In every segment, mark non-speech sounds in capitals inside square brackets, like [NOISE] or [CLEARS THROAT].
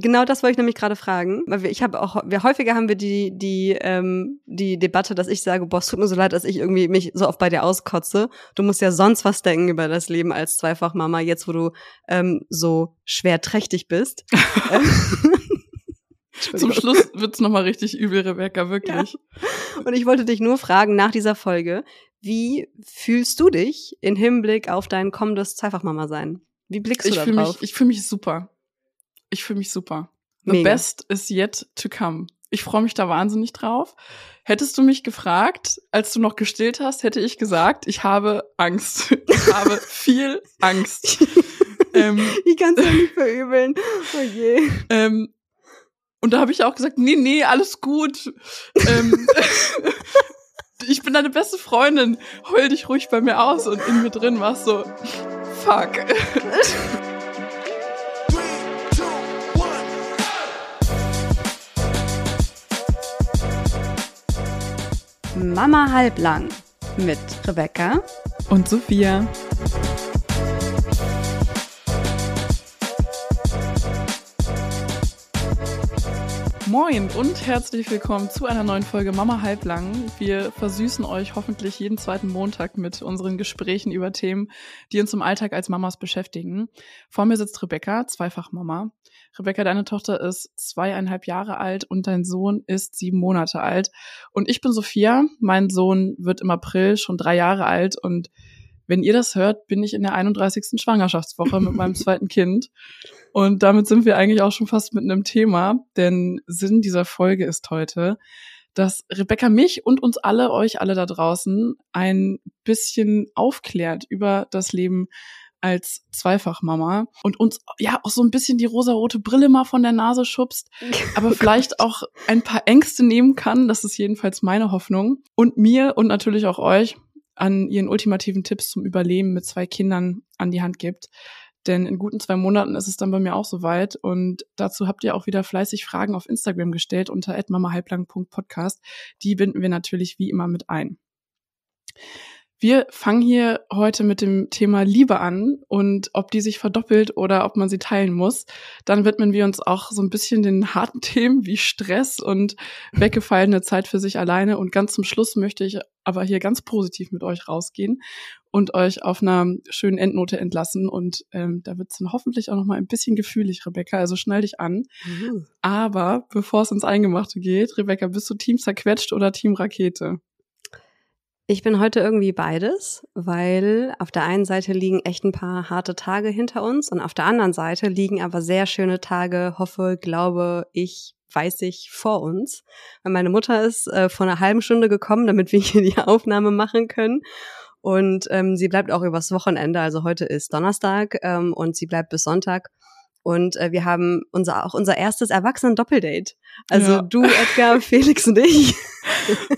Genau das wollte ich nämlich gerade fragen. Weil wir, ich habe auch, wir häufiger haben wir die, die, ähm, die Debatte, dass ich sage, boah, es tut mir so leid, dass ich irgendwie mich so oft bei dir auskotze. Du musst ja sonst was denken über das Leben als Zweifachmama, jetzt wo du ähm, so schwer trächtig bist. [LAUGHS] Zum Schluss wird's nochmal richtig übel, Rebecca, wirklich. Ja. Und ich wollte dich nur fragen nach dieser Folge, wie fühlst du dich in Hinblick auf dein kommendes Zweifachmama-Sein? Wie blickst du ich da fühl drauf? Mich, ich fühle mich super. Ich fühle mich super. The Mega. best is yet to come. Ich freue mich da wahnsinnig drauf. Hättest du mich gefragt, als du noch gestillt hast, hätte ich gesagt, ich habe Angst. [LAUGHS] Ich habe viel Angst. [LAUGHS] ähm, ich kann es ja nicht verübeln. Oh je. ähm, und da habe ich auch gesagt, nee, nee, alles gut. ähm, [LAUGHS] ich bin deine beste Freundin. Heul dich ruhig bei mir aus. Und in mir drin war es so, fuck. Mama halblang mit Rebecca Und Sophia. Moin und herzlich willkommen zu einer neuen Folge Mama Halblang. Wir versüßen euch hoffentlich jeden zweiten Montag mit unseren Gesprächen über Themen, die uns im Alltag als Mamas beschäftigen. Vor mir sitzt Rebecca, zweifach Mama. Rebecca, deine Tochter ist zweieinhalb Jahre alt und dein Sohn ist sieben Monate alt. Und ich bin Sophia. Mein Sohn wird im April schon drei Jahre alt und wenn ihr das hört, bin ich in der 31. Schwangerschaftswoche mit meinem [LAUGHS] zweiten Kind. Und damit sind wir eigentlich auch schon fast mit einem Thema, denn Sinn dieser Folge ist heute, dass Rebecca mich und uns alle, euch alle da draußen, ein bisschen aufklärt über das Leben als Zweifachmama und uns ja auch so ein bisschen die rosarote Brille mal von der Nase schubst, [LAUGHS] aber vielleicht auch ein paar Ängste nehmen kann. Das ist jedenfalls meine Hoffnung. Und mir und natürlich auch euch an ihren ultimativen Tipps zum Überleben mit zwei Kindern an die Hand gibt. Denn in guten zwei Monaten ist es dann bei mir auch soweit. Und dazu habt ihr auch wieder fleißig Fragen auf Instagram gestellt unter mamahalblang.podcast. Die binden wir natürlich wie immer mit ein. Wir fangen hier heute mit dem Thema Liebe an und ob die sich verdoppelt oder ob man sie teilen muss. Dann widmen wir uns auch so ein bisschen den harten [LAUGHS] Themen wie Stress und weggefallene Zeit für sich alleine. Und ganz zum Schluss möchte ich aber hier ganz positiv mit euch rausgehen und euch auf einer schönen Endnote entlassen. Und ähm, da wird es dann hoffentlich auch noch mal ein bisschen gefühlig, Rebecca. Also schnall dich an. Mhm. Aber bevor es ins Eingemachte geht, Rebecca, bist du Team zerquetscht oder Team Rakete? Ich bin heute irgendwie beides, weil auf der einen Seite liegen echt ein paar harte Tage hinter uns und auf der anderen Seite liegen aber sehr schöne Tage, hoffe, glaube ich, weiß ich, vor uns. Weil meine Mutter ist äh, vor einer halben Stunde gekommen, damit wir hier die Aufnahme machen können. Und ähm, sie bleibt auch übers Wochenende, also heute ist Donnerstag ähm, und sie bleibt bis Sonntag. Und äh, wir haben unser auch unser erstes Erwachsenen-Doppeldate. Also Ja. du, Edgar, [LAUGHS] Felix und ich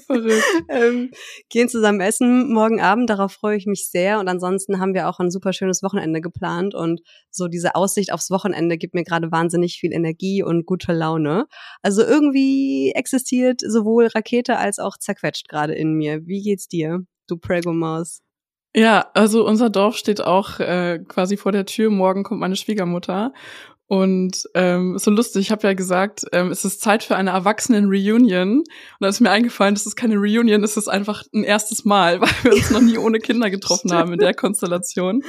[LAUGHS] ähm, gehen zusammen essen morgen Abend. Darauf freue ich mich sehr. Und ansonsten haben wir auch ein super schönes Wochenende geplant. Und so diese Aussicht aufs Wochenende gibt mir gerade wahnsinnig viel Energie und gute Laune. Also irgendwie existiert sowohl Rakete als auch zerquetscht gerade in mir. Wie geht's dir, du Prego-Maus? Ja, also unser Dorf steht auch äh, quasi vor der Tür. Morgen kommt meine Schwiegermutter. Und ähm, so lustig, ich habe ja gesagt, ähm, es ist Zeit für eine Erwachsenen-Reunion. Und da ist mir eingefallen, das ist keine Reunion, es ist einfach ein erstes Mal, [LAUGHS] weil wir uns noch nie ohne Kinder getroffen haben in der Konstellation.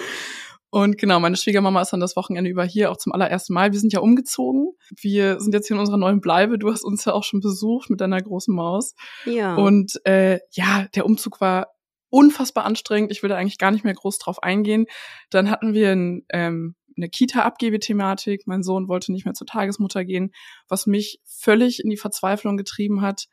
Und genau, meine Schwiegermama ist dann das Wochenende über hier auch zum allerersten Mal. Wir sind ja umgezogen. Wir sind jetzt hier in unserer neuen Bleibe. Du hast uns ja auch schon besucht mit deiner großen Maus. Ja. Und äh, ja, der Umzug war unfassbar anstrengend. Ich will da eigentlich gar nicht mehr groß drauf eingehen. Dann hatten wir ein, ähm, eine Kita-Abgebe-Thematik. Mein Sohn wollte nicht mehr zur Tagesmutter gehen, was mich völlig in die Verzweiflung getrieben hat.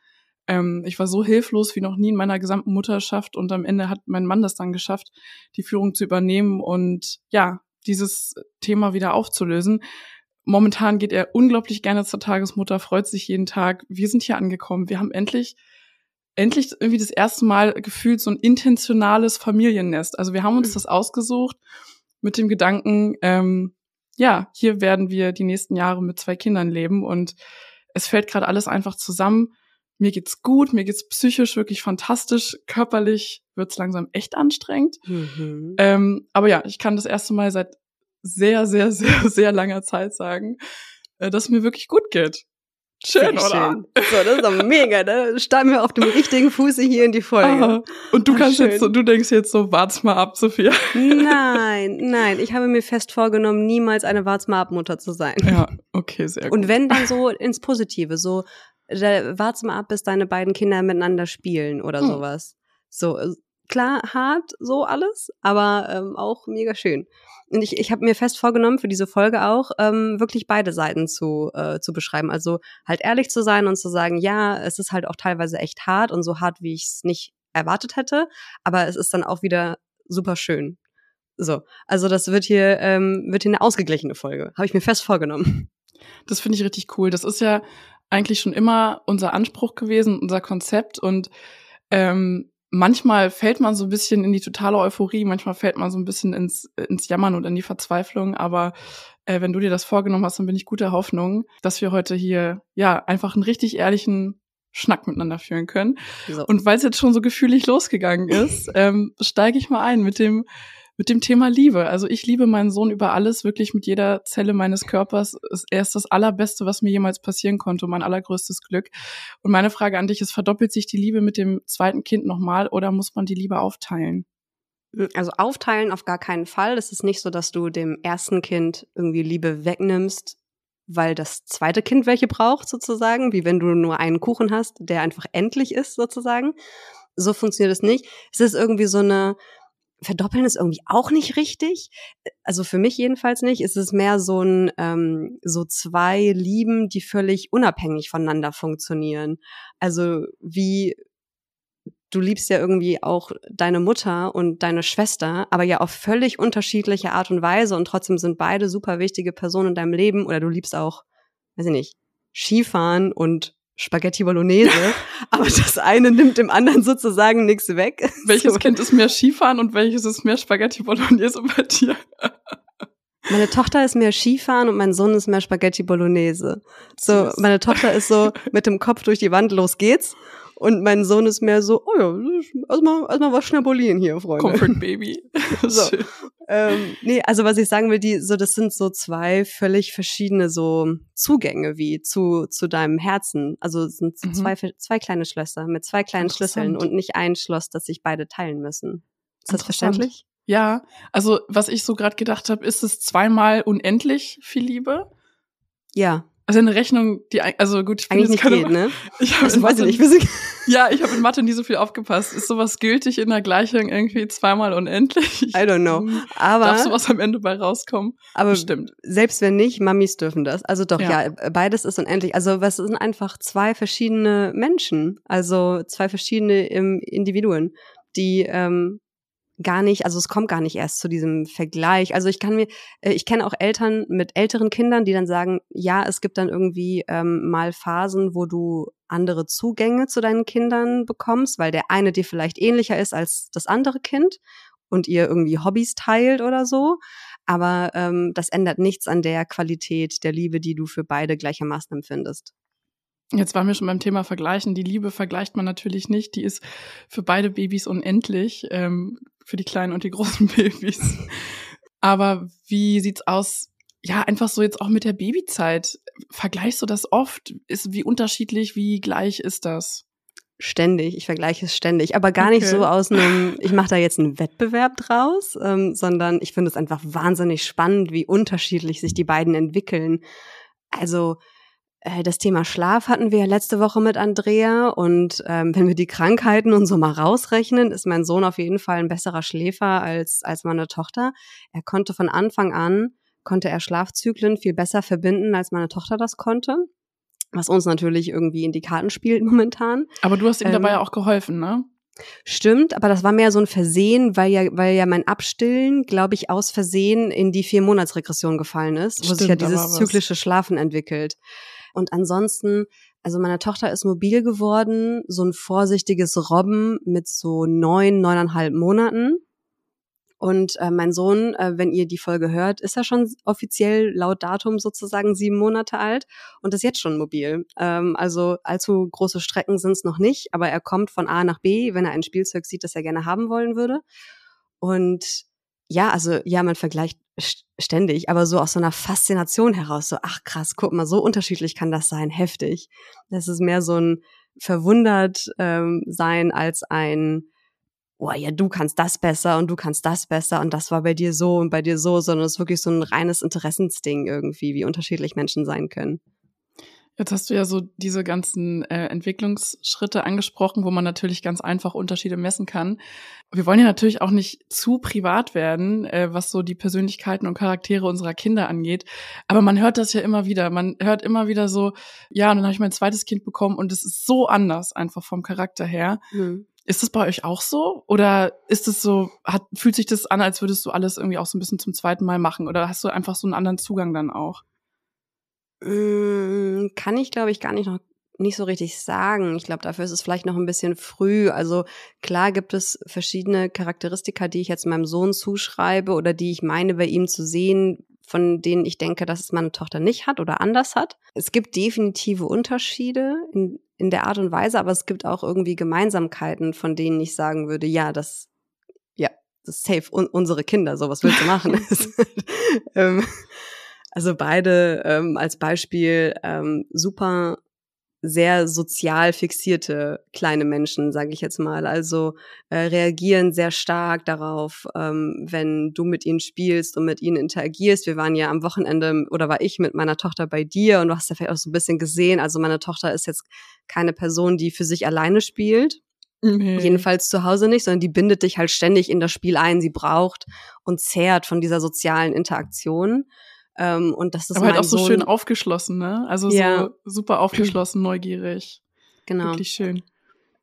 Ähm, ich war so hilflos wie noch nie in meiner gesamten Mutterschaft und am Ende hat mein Mann das dann geschafft, die Führung zu übernehmen und ja, dieses Thema wieder aufzulösen. Momentan geht er unglaublich gerne zur Tagesmutter, freut sich jeden Tag. Wir sind hier angekommen. Wir haben endlich endlich irgendwie das erste Mal gefühlt so ein intentionales Familiennest. Also wir haben uns das ausgesucht mit dem Gedanken, ähm, ja, hier werden wir die nächsten Jahre mit zwei Kindern leben und es fällt gerade alles einfach zusammen. Mir geht's gut, mir geht's psychisch wirklich fantastisch, körperlich wird's langsam echt anstrengend. mhm. Ähm, aber ja, ich kann das erste Mal seit sehr, sehr, [LAUGHS] sehr, sehr langer Zeit sagen, äh, dass mir wirklich gut geht. Schön, Sehr oder? Schön. So, das ist doch mega, da starten wir auf dem richtigen Fuße hier in die Folge. Aha. Und du Ah, kannst schön. jetzt so, du denkst jetzt so, wart's mal ab, Sophia. Nein, nein, ich habe mir fest vorgenommen, niemals eine Wart's mal ab Mutter zu sein. Ja, okay, sehr gut. Und wenn dann so ins Positive, so da, wart's mal ab, bis deine beiden Kinder miteinander spielen oder Hm. sowas. So äh, klar hart so alles, aber ähm, auch mega schön. Und ich, ich habe mir fest vorgenommen für diese Folge auch ähm, wirklich beide Seiten zu äh, zu beschreiben. Also halt ehrlich zu sein und zu sagen, ja, es ist halt auch teilweise echt hart und so hart, wie ich es nicht erwartet hätte, aber es ist dann auch wieder super schön. So, also das wird hier ähm, wird hier eine ausgeglichene Folge. Habe ich mir fest vorgenommen. Das finde ich richtig cool. Das ist ja eigentlich schon immer unser Anspruch gewesen, unser Konzept. Und ähm, manchmal fällt man so ein bisschen in die totale Euphorie, manchmal fällt man so ein bisschen ins, ins Jammern und in die Verzweiflung. Aber äh, wenn du dir das vorgenommen hast, dann bin ich guter Hoffnung, dass wir heute hier ja einfach einen richtig ehrlichen Schnack miteinander führen können. So. Und weil es jetzt schon so gefühlig losgegangen ist, [LAUGHS] ähm, steige ich mal ein mit dem mit dem Thema Liebe. Also ich liebe meinen Sohn über alles, wirklich mit jeder Zelle meines Körpers. Er ist das Allerbeste, was mir jemals passieren konnte, mein allergrößtes Glück. Und meine Frage an dich ist, verdoppelt sich die Liebe mit dem zweiten Kind nochmal oder muss man die Liebe aufteilen? Also aufteilen auf gar keinen Fall. Es ist nicht so, dass du dem ersten Kind irgendwie Liebe wegnimmst, weil das zweite Kind welche braucht, sozusagen, wie wenn du nur einen Kuchen hast, der einfach endlich ist, sozusagen. So funktioniert es nicht. Es ist irgendwie so eine, verdoppeln ist irgendwie auch nicht richtig. Also für mich jedenfalls nicht. Es ist mehr so ein, ähm, so zwei Lieben, die völlig unabhängig voneinander funktionieren. Also wie du liebst ja irgendwie auch deine Mutter und deine Schwester, aber ja auf völlig unterschiedliche Art und Weise und trotzdem sind beide super wichtige Personen in deinem Leben oder du liebst auch, weiß ich nicht, Skifahren und Spaghetti Bolognese, [LAUGHS] aber das eine nimmt dem anderen sozusagen nichts weg. [LAUGHS] Welches So. Kind ist mehr Skifahren und welches ist mehr Spaghetti Bolognese bei dir? [LAUGHS] Meine Tochter ist mehr Skifahren und mein Sohn ist mehr Spaghetti Bolognese. So, meine Tochter ist so mit dem Kopf durch die Wand, los geht's. Und mein Sohn ist mehr so, oh ja, erstmal erstmal was schnabulieren hier, Freunde. Comfort Baby. [LAUGHS] So. Ähm, nee, also was ich sagen will, die, so, das sind so zwei völlig verschiedene so Zugänge wie zu, zu deinem Herzen. Also es sind Mhm. zwei, zwei kleine Schlösser mit zwei kleinen Schlüsseln und nicht ein Schloss, das sich beide teilen müssen. Ist das verständlich? Ja, also was ich so gerade gedacht habe, ist es zweimal unendlich viel Liebe? Ja, Also eine Rechnung, die also gut, ich bin eigentlich nicht geht, ne? [LAUGHS] Ich habe Also weiß Mathe- nicht. Physik. [LAUGHS] Ja, ich habe in Mathe nie so viel aufgepasst. Ist sowas gültig in der Gleichung irgendwie zweimal unendlich? I don't know. Hm, Aber, Darf sowas am Ende bei rauskommen? aber Bestimmt. selbst wenn nicht, Mamis dürfen das. Also doch, Ja. ja, beides ist unendlich. Also was sind einfach zwei verschiedene Menschen, also zwei verschiedene Individuen, die ähm, gar nicht, also es kommt gar nicht erst zu diesem Vergleich. Also ich kann mir, äh, ich kenne auch Eltern mit älteren Kindern, die dann sagen, ja, es gibt dann irgendwie ähm, mal Phasen, wo du andere Zugänge zu deinen Kindern bekommst, weil der eine dir vielleicht ähnlicher ist als das andere Kind und ihr irgendwie Hobbys teilt oder so. Aber ähm, das ändert nichts an der Qualität der Liebe, die du für beide gleichermaßen empfindest. Jetzt waren wir schon beim Thema Vergleichen. Die Liebe vergleicht man natürlich nicht. Die ist für beide Babys unendlich, ähm, für die kleinen und die großen [LAUGHS] Babys. Aber wie sieht's aus? Ja, einfach so jetzt auch mit der Babyzeit. Vergleichst du das oft? Ist wie unterschiedlich, wie gleich ist das? Ständig, ich vergleiche es ständig, aber gar nicht Okay. so aus einem, [LAUGHS] ich mache da jetzt einen Wettbewerb draus, ähm, sondern ich finde es einfach wahnsinnig spannend, wie unterschiedlich sich die beiden entwickeln. Also das Thema Schlaf hatten wir ja letzte Woche mit Andrea und ähm, wenn wir die Krankheiten und so mal rausrechnen, ist mein Sohn auf jeden Fall ein besserer Schläfer als als meine Tochter. Er konnte von Anfang an konnte er Schlafzyklen viel besser verbinden, als meine Tochter das konnte. Was uns natürlich irgendwie in die Karten spielt [LAUGHS] momentan. Aber du hast ihm Ähm, dabei ja auch geholfen, ne? Stimmt, aber das war mehr so ein Versehen, weil ja, weil ja mein Abstillen, glaube ich, aus Versehen in die vier Monatsregression gefallen ist, wo sich ja Stimmt, da war dieses zyklische Schlafen entwickelt. Und ansonsten, also meine Tochter ist mobil geworden, so ein vorsichtiges Robben mit so neun, neuneinhalb Monaten. Und äh, mein Sohn, äh, wenn ihr die Folge hört, ist er schon offiziell laut Datum sozusagen sieben Monate alt und ist jetzt schon mobil. Ähm, also allzu große Strecken sind es noch nicht, aber er kommt von A nach B, wenn er ein Spielzeug sieht, das er gerne haben wollen würde. Und ja, also ja, man vergleicht ständig, aber so aus so einer Faszination heraus, so, ach krass, guck mal, so unterschiedlich kann das sein, heftig. Das ist mehr so ein verwundert ähm, sein als ein, oh ja, du kannst das besser und du kannst das besser und das war bei dir so und bei dir so, sondern es ist wirklich so ein reines Interessensding irgendwie, wie unterschiedlich Menschen sein können. Jetzt hast du ja so diese ganzen äh, Entwicklungsschritte angesprochen, wo man natürlich ganz einfach Unterschiede messen kann. Wir wollen ja natürlich auch nicht zu privat werden, äh, was so die Persönlichkeiten und Charaktere unserer Kinder angeht. Aber man hört das ja immer wieder. Man hört immer wieder so, ja, und dann habe ich mein zweites Kind bekommen und es ist so anders einfach vom Charakter her. Mhm. Ist das bei euch auch so? Oder ist es so, hat, fühlt sich das an, als würdest du alles irgendwie auch so ein bisschen zum zweiten Mal machen? Oder hast du einfach so einen anderen Zugang dann auch? Hm, kann ich, glaube ich, gar nicht noch nicht so richtig sagen. Ich glaube, dafür ist es vielleicht noch ein bisschen früh. Also klar gibt es verschiedene Charakteristika, die ich jetzt meinem Sohn zuschreibe oder die ich meine bei ihm zu sehen, von denen ich denke, dass es meine Tochter nicht hat oder anders hat. Es gibt definitive Unterschiede in, in der Art und Weise, aber es gibt auch irgendwie Gemeinsamkeiten, von denen ich sagen würde, ja, das, ja, das ist safe un unsere Kinder, so was willst du machen? [LAUGHS] [LAUGHS] ähm, also beide ähm, als Beispiel ähm, super sehr sozial fixierte kleine Menschen, sage ich jetzt mal. Also äh, reagieren sehr stark darauf, ähm, wenn du mit ihnen spielst und mit ihnen interagierst. Wir waren ja am Wochenende oder war ich mit meiner Tochter bei dir und du hast ja vielleicht auch so ein bisschen gesehen. Also meine Tochter ist jetzt keine Person, die für sich alleine spielt. Mhm. Jedenfalls zu Hause nicht, sondern die bindet dich halt ständig in das Spiel ein. Sie braucht und zehrt von dieser sozialen Interaktion. Ähm, und das ist Aber halt auch so Sohn. schön aufgeschlossen, ne? Also ja. so super aufgeschlossen, neugierig. Genau. Wirklich schön.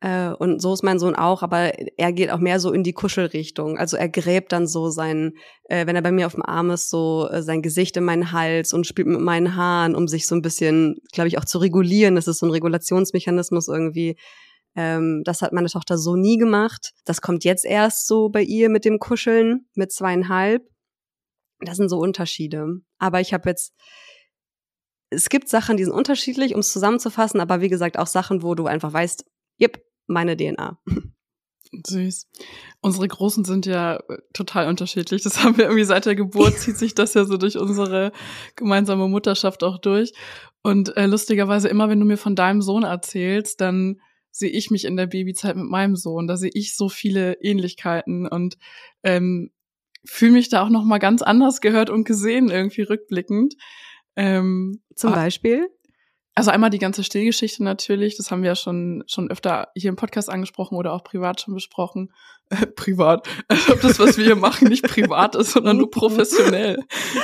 Äh, und so ist mein Sohn auch, aber er geht auch mehr so in die Kuschelrichtung. Also er gräbt dann so sein, äh, wenn er bei mir auf dem Arm ist, so äh, sein Gesicht in meinen Hals und spielt mit meinen Haaren, um sich so ein bisschen, glaube ich, auch zu regulieren. Das ist so ein Regulationsmechanismus irgendwie. Ähm, das hat meine Tochter so nie gemacht. Das kommt jetzt erst so bei ihr mit dem Kuscheln mit zweieinhalb. Das sind so Unterschiede. Aber ich habe jetzt, es gibt Sachen, die sind unterschiedlich, um es zusammenzufassen, aber wie gesagt auch Sachen, wo du einfach weißt, yep, meine DNA. Süß. Unsere Großen sind ja äh, total unterschiedlich. Das [LAUGHS] haben wir irgendwie seit der Geburt, zieht sich das ja so durch unsere gemeinsame Mutterschaft auch durch. Und äh, lustigerweise, immer wenn du mir von deinem Sohn erzählst, dann sehe ich mich in der Babyzeit mit meinem Sohn. Da sehe ich so viele Ähnlichkeiten. Und ähm, fühle mich da auch noch mal ganz anders gehört und gesehen irgendwie rückblickend. Ähm, Zum Beispiel? Also einmal die ganze Stillgeschichte natürlich, das haben wir ja schon schon öfter hier im Podcast angesprochen oder auch privat schon besprochen. [LAUGHS] Äh, privat, als ob das, was wir hier machen, nicht privat ist, sondern nur professionell.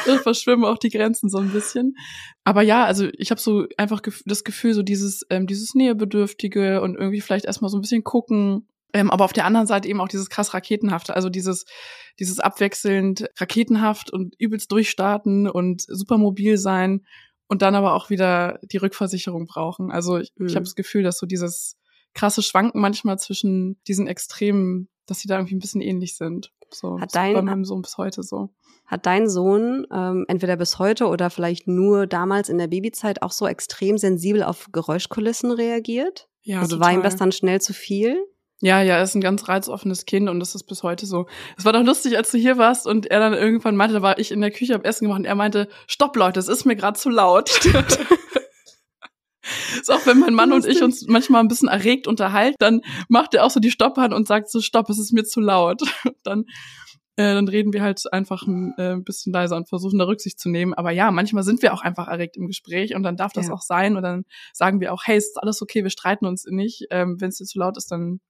Da verschwimmen auch die Grenzen so ein bisschen. Aber ja, also ich habe so einfach das Gefühl, so dieses ähm, dieses Nähebedürftige und irgendwie vielleicht erstmal so ein bisschen gucken, ähm, aber auf der anderen Seite eben auch dieses krass Raketenhafte, also dieses, dieses abwechselnd raketenhaft und übelst durchstarten und super mobil sein und dann aber auch wieder die Rückversicherung brauchen. Also ich, mhm. ich habe das Gefühl, dass so dieses krasse Schwanken manchmal zwischen diesen Extremen, dass sie da irgendwie ein bisschen ähnlich sind. So, hat dein, bei meinem Sohn bis heute so. Hat dein Sohn ähm, entweder bis heute oder vielleicht nur damals in der Babyzeit auch so extrem sensibel auf Geräuschkulissen reagiert? Ja, also total. war ihm das dann schnell zu viel? Ja, ja, er ist ein ganz reizoffenes Kind und das ist bis heute so. Es war doch lustig, als du hier warst und er dann irgendwann meinte, da war ich in der Küche am Essen gemacht und er meinte, stopp Leute, es ist mir gerade zu laut. [LAUGHS] ist auch wenn mein Mann und ich uns manchmal ein bisschen erregt unterhalten, dann macht er auch so die Stopphand und sagt so, stopp, es ist mir zu laut. [LAUGHS] dann, äh, dann reden wir halt einfach ein äh, bisschen leiser und versuchen da Rücksicht zu nehmen. Aber ja, manchmal sind wir auch einfach erregt im Gespräch und dann darf das ja. auch sein und dann sagen wir auch, hey, ist alles okay, wir streiten uns nicht. Ähm, wenn es dir zu laut ist, dann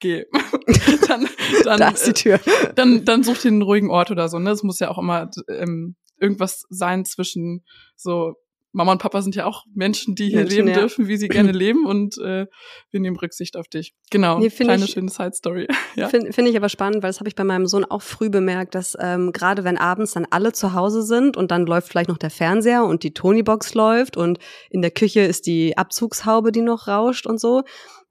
geh. [LAUGHS] dann, dann, da ist die Tür. Äh, dann, dann such dir einen ruhigen Ort oder so. Ne? Es muss ja auch immer ähm, irgendwas sein zwischen so Mama und Papa sind ja auch Menschen, die hier Menschen, leben ja. dürfen, wie sie gerne [CLEARS THROAT] leben und äh, wir nehmen Rücksicht auf dich. Genau, nee, kleine ich, schöne Side Story. [LAUGHS] ja. Finde find ich aber spannend, weil das habe ich bei meinem Sohn auch früh bemerkt, dass ähm, gerade wenn abends dann alle zu Hause sind und dann läuft vielleicht noch der Fernseher und die Tonybox läuft und in der Küche ist die Abzugshaube, die noch rauscht und so,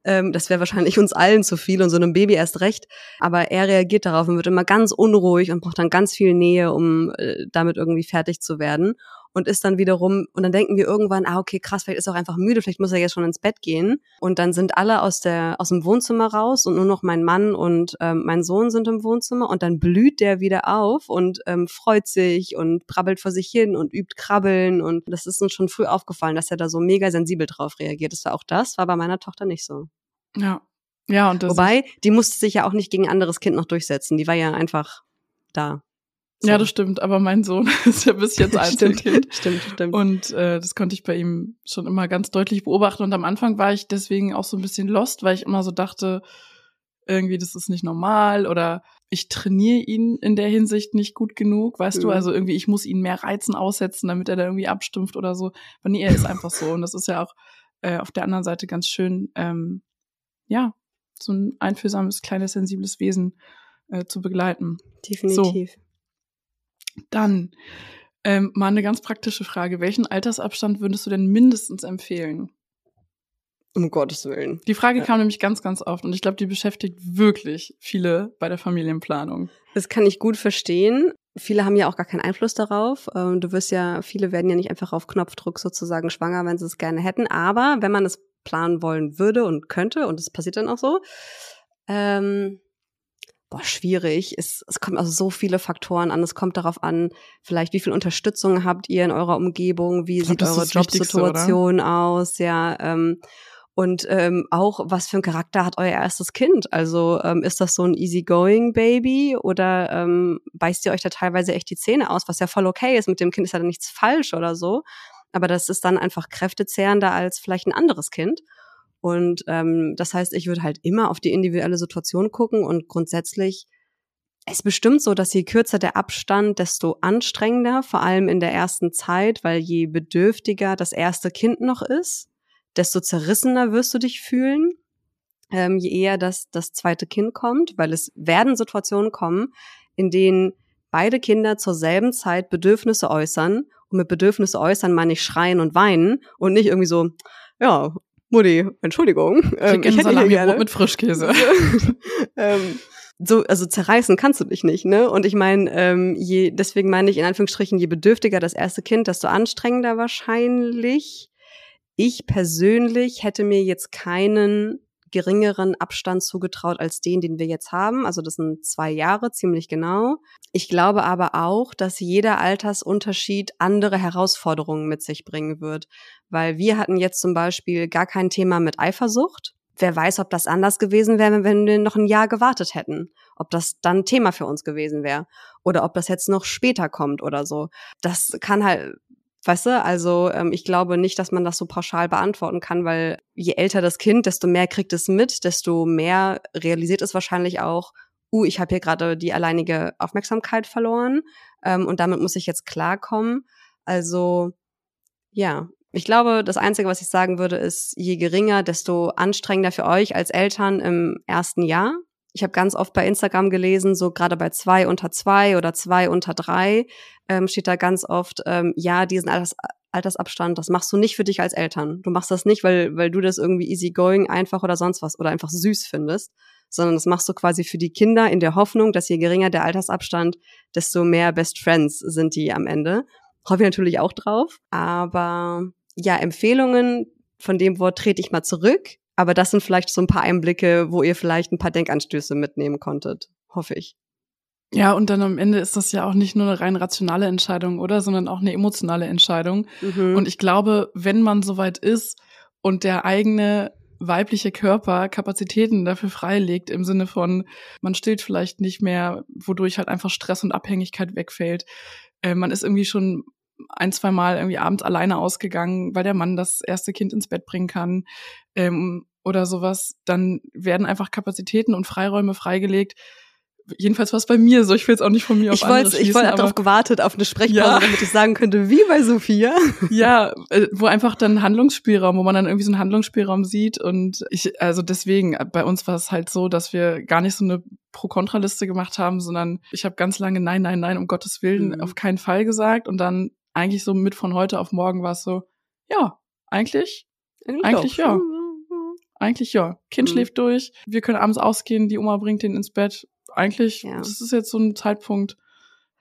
ähm, das wäre wahrscheinlich uns allen zu viel und so einem Baby erst recht. Aber er reagiert darauf und wird immer ganz unruhig und braucht dann ganz viel Nähe, um äh, damit irgendwie fertig zu werden. Und ist dann wiederum, und dann denken wir irgendwann, ah, okay, krass, vielleicht ist er auch einfach müde, vielleicht muss er jetzt schon ins Bett gehen. Und dann sind alle aus der, aus dem Wohnzimmer raus und nur noch mein Mann und ähm, mein Sohn sind im Wohnzimmer und dann blüht der wieder auf und ähm, freut sich und brabbelt vor sich hin und übt Krabbeln und das ist uns schon früh aufgefallen, dass er da so mega sensibel drauf reagiert. Das war auch das, war bei meiner Tochter nicht so. Ja. Ja, und das Wobei, die musste sich ja auch nicht gegen ein anderes Kind noch durchsetzen. Die war ja einfach da. So. Ja, das stimmt, aber mein Sohn [LAUGHS] ist ja bis jetzt [LAUGHS] Einzelkind. [LAUGHS] stimmt, stimmt. Und äh, das konnte ich bei ihm schon immer ganz deutlich beobachten. Und am Anfang war ich deswegen auch so ein bisschen lost, weil ich immer so dachte, irgendwie, das ist nicht normal oder ich trainiere ihn in der Hinsicht nicht gut genug, weißt mhm. du, also irgendwie, ich muss ihn mehr Reizen aussetzen, damit er da irgendwie abstumpft oder so. Aber nee, er ist einfach so. Und das ist ja auch äh, auf der anderen Seite ganz schön, ähm, ja, so ein einfühlsames, kleines, sensibles Wesen äh, zu begleiten. Definitiv. So. Dann ähm, mal eine ganz praktische Frage. Welchen Altersabstand würdest du denn mindestens empfehlen? Um Gottes Willen. Die Frage ja. kam nämlich ganz, ganz oft und ich glaube, die beschäftigt wirklich viele bei der Familienplanung. Das kann ich gut verstehen. Viele haben ja auch gar keinen Einfluss darauf. Ähm, du wirst ja, viele werden ja nicht einfach auf Knopfdruck sozusagen schwanger, wenn sie es gerne hätten. Aber wenn man es planen wollen würde und könnte, und es passiert dann auch so, ähm, boah, schwierig. Es, es kommt also so viele Faktoren an. Es kommt darauf an, vielleicht wie viel Unterstützung habt ihr in eurer Umgebung, wie glaub, sieht eure Jobsituation aus, ja. Ähm, und ähm, auch, was für ein Charakter hat euer erstes Kind? Also ähm, ist das so ein easygoing Baby oder ähm, beißt ihr euch da teilweise echt die Zähne aus, was ja voll okay ist. Mit dem Kind ist ja dann nichts falsch oder so. Aber das ist dann einfach kräftezehrender als vielleicht ein anderes Kind. Und ähm, das heißt, ich würde halt immer auf die individuelle Situation gucken und grundsätzlich es ist bestimmt so, dass je kürzer der Abstand, desto anstrengender, vor allem in der ersten Zeit, weil je bedürftiger das erste Kind noch ist, desto zerrissener wirst du dich fühlen, ähm, je eher das, das zweite Kind kommt, weil es werden Situationen kommen, in denen beide Kinder zur selben Zeit Bedürfnisse äußern. Und mit Bedürfnisse äußern meine ich schreien und weinen und nicht irgendwie so, ja, Mutti, Entschuldigung. Ähm, ich hätte hier gerne mit Frischkäse. [LAUGHS] ähm, so, also zerreißen kannst du dich nicht, ne? Und ich meine, ähm, je, deswegen meine ich in Anführungsstrichen, je bedürftiger das erste Kind, desto anstrengender wahrscheinlich. Ich persönlich hätte mir jetzt keinen geringeren Abstand zugetraut als den, den wir jetzt haben. Also das sind zwei Jahre, ziemlich genau. Ich glaube aber auch, dass jeder Altersunterschied andere Herausforderungen mit sich bringen wird. Weil wir hatten jetzt zum Beispiel gar kein Thema mit Eifersucht. Wer weiß, ob das anders gewesen wäre, wenn wir noch ein Jahr gewartet hätten. Ob das dann Thema für uns gewesen wäre. Oder ob das jetzt noch später kommt oder so. Das kann halt Weißt du, also ähm, ich glaube nicht, dass man das so pauschal beantworten kann, weil je älter das Kind, desto mehr kriegt es mit, desto mehr realisiert es wahrscheinlich auch, uh, ich habe hier gerade die alleinige Aufmerksamkeit verloren ähm, und damit muss ich jetzt klarkommen. Also ja, ich glaube, das Einzige, was ich sagen würde, ist, je geringer, desto anstrengender für euch als Eltern im ersten Jahr ich habe ganz oft bei Instagram gelesen, so gerade bei zwei unter zwei oder zwei unter drei ähm, steht da ganz oft, ähm, ja, diesen Alters, Altersabstand, das machst du nicht für dich als Eltern. Du machst das nicht, weil, weil du das irgendwie easygoing einfach oder sonst was oder einfach süß findest, sondern das machst du quasi für die Kinder in der Hoffnung, dass je geringer der Altersabstand, desto mehr Best Friends sind die am Ende. Hoffe ich natürlich auch drauf. Aber ja, Empfehlungen, von dem Wort trete ich mal zurück. Aber das sind vielleicht so ein paar Einblicke, wo ihr vielleicht ein paar Denkanstöße mitnehmen konntet. Hoffe ich. Ja, und dann am Ende ist das ja auch nicht nur eine rein rationale Entscheidung, oder, sondern auch eine emotionale Entscheidung. Mhm. Und ich glaube, wenn man soweit ist und der eigene weibliche Körper Kapazitäten dafür freilegt, im Sinne von, man stillt vielleicht nicht mehr, wodurch halt einfach Stress und Abhängigkeit wegfällt. Äh, man ist irgendwie schon ein, zwei Mal irgendwie abends alleine ausgegangen, weil der Mann das erste Kind ins Bett bringen kann. Ähm, oder sowas, dann werden einfach Kapazitäten und Freiräume freigelegt. Jedenfalls war es bei mir so. Ich will es auch nicht von mir auf ich andere Ich wollte darauf gewartet, auf eine Sprechpause, ja. damit ich sagen könnte, wie bei Sophia. [LAUGHS] Ja, äh, wo einfach dann Handlungsspielraum, wo man dann irgendwie so einen Handlungsspielraum sieht. Und ich, also deswegen, bei uns war es halt so, dass wir gar nicht so eine Pro-Kontra-Liste gemacht haben, sondern ich habe ganz lange Nein, Nein, Nein, um Gottes Willen, mhm. auf keinen Fall gesagt. Und dann eigentlich so mit von heute auf morgen war es so, ja, eigentlich, eigentlich, eigentlich ja. Eigentlich ja. Kind mhm. schläft durch, wir können abends ausgehen, die Oma bringt den ins Bett. Eigentlich, ja. das ist jetzt so ein Zeitpunkt.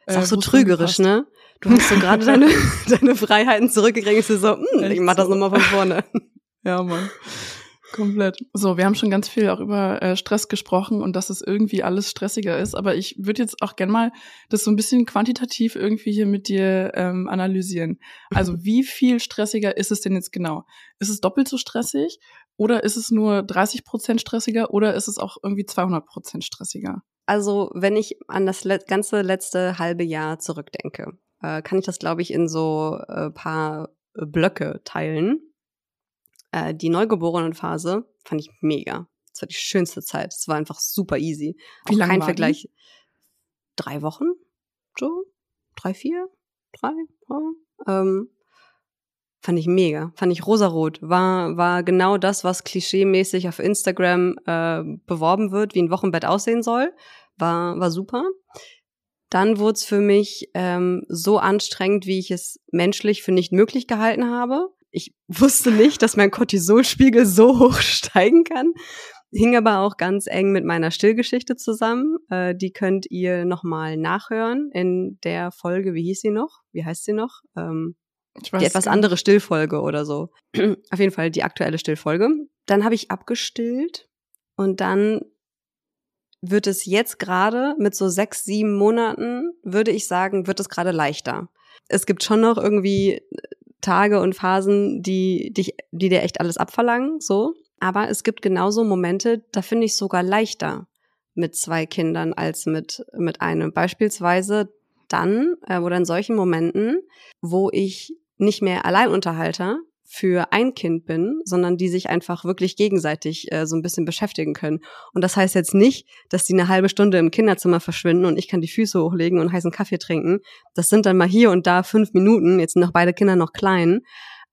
Ist auch so trügerisch, ne? Du hast so gerade deine, [LAUGHS] deine Freiheiten zurückgekriegt und so, hm, ich mach das nochmal von vorne. [LAUGHS] Ja, Mann. Komplett. So, wir haben schon ganz viel auch über äh, Stress gesprochen und dass es irgendwie alles stressiger ist. Aber ich würde jetzt auch gern mal das so ein bisschen quantitativ irgendwie hier mit dir ähm, analysieren. Also wie viel stressiger ist es denn jetzt genau? Ist es doppelt so stressig oder ist es nur 30 Prozent stressiger oder ist es auch irgendwie 200 Prozent stressiger? Also wenn ich an das le ganze letzte halbe Jahr zurückdenke, äh, kann ich das, glaube ich, in so äh, paar Blöcke teilen. Äh, die Neugeborenenphase fand ich mega. Das war die schönste Zeit. Es war einfach super easy. Wie lange kein war Vergleich. Die? Drei Wochen? So? Drei, vier? Drei? Ja. Ähm, fand ich mega. Fand ich rosarot. War, war genau das, was klischeemäßig auf Instagram äh, beworben wird, wie ein Wochenbett aussehen soll. War, war super. Dann wurde es für mich ähm, so anstrengend, wie ich es menschlich für nicht möglich gehalten habe ich [LAUGHS] wusste nicht, dass mein Cortisolspiegel so hoch steigen kann. Hing aber auch ganz eng mit meiner Stillgeschichte zusammen. Äh, die könnt ihr nochmal nachhören in der Folge, wie hieß sie noch? Wie heißt sie noch? Ähm, die etwas andere Stillfolge oder so. [CLEARS THROAT] Auf jeden Fall die aktuelle Stillfolge. Dann habe ich abgestillt und dann wird es jetzt gerade mit so sechs, sieben Monaten, würde ich sagen, wird es gerade leichter. Es gibt schon noch irgendwie Tage und Phasen, die, die, die dir echt alles abverlangen, so. Aber es gibt genauso Momente, da finde ich sogar leichter mit zwei Kindern als mit, mit einem. Beispielsweise dann äh, oder in solchen Momenten, wo ich nicht mehr Alleinunterhalter für ein Kind bin, sondern die sich einfach wirklich gegenseitig äh, so ein bisschen beschäftigen können. Und das heißt jetzt nicht, dass die eine halbe Stunde im Kinderzimmer verschwinden und ich kann die Füße hochlegen und heißen Kaffee trinken. Das sind dann mal hier und da fünf Minuten. Jetzt sind noch beide Kinder noch klein.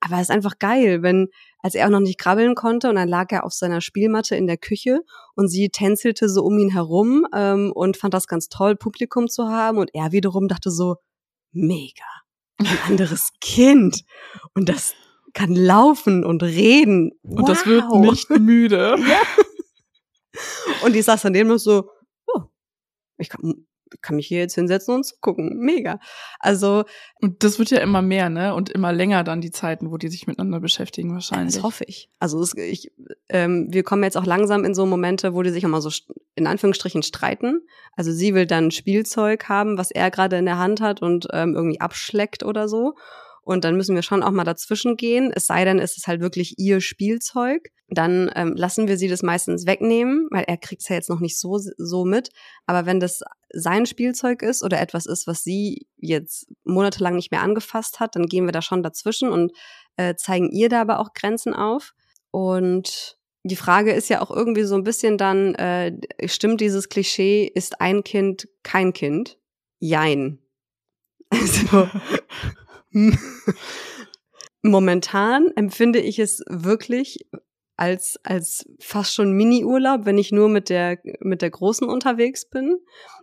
Aber es ist einfach geil, wenn, als er auch noch nicht krabbeln konnte und dann lag er auf seiner Spielmatte in der Küche und sie tänzelte so um ihn herum ähm, und fand das ganz toll, Publikum zu haben. Und er wiederum dachte so, mega ein anderes [LAUGHS] Kind. Und das kann laufen und reden. Wow. Und das wird nicht müde. [LAUGHS] ja. Und ich saß dann dem so, oh, ich kann, kann mich hier jetzt hinsetzen und gucken. Mega. Also. Und das wird ja immer mehr, ne? Und immer länger dann die Zeiten, wo die sich miteinander beschäftigen, wahrscheinlich. Das hoffe ich. Also es, ich, ähm, wir kommen jetzt auch langsam in so Momente, wo die sich immer so in Anführungsstrichen streiten. Also sie will dann Spielzeug haben, was er gerade in der Hand hat und ähm, irgendwie abschleckt oder so. Und dann müssen wir schon auch mal dazwischen gehen. Es sei denn, es ist halt wirklich ihr Spielzeug. Dann ähm, lassen wir sie das meistens wegnehmen, weil er kriegt es ja jetzt noch nicht so, so mit. Aber wenn das sein Spielzeug ist oder etwas ist, was sie jetzt monatelang nicht mehr angefasst hat, dann gehen wir da schon dazwischen und äh, zeigen ihr da aber auch Grenzen auf. Und die Frage ist ja auch irgendwie so ein bisschen dann, äh, stimmt dieses Klischee, ist ein Kind kein Kind? Jein. [LAUGHS] Also [LAUGHS] [LAUGHS] Momentan empfinde ich es wirklich als, als fast schon Mini-Urlaub, wenn ich nur mit der, mit der Großen unterwegs bin.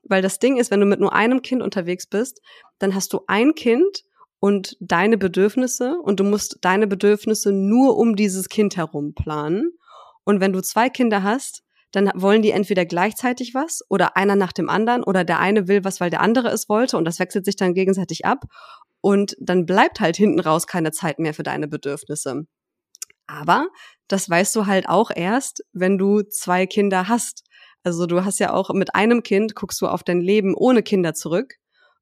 Weil das Ding ist, wenn du mit nur einem Kind unterwegs bist, dann hast du ein Kind und deine Bedürfnisse und du musst deine Bedürfnisse nur um dieses Kind herum planen. Und wenn du zwei Kinder hast, dann wollen die entweder gleichzeitig was oder einer nach dem anderen oder der eine will was, weil der andere es wollte und das wechselt sich dann gegenseitig ab und dann bleibt halt hinten raus keine Zeit mehr für deine Bedürfnisse. Aber das weißt du halt auch erst, wenn du zwei Kinder hast. Also du hast ja auch mit einem Kind guckst du auf dein Leben ohne Kinder zurück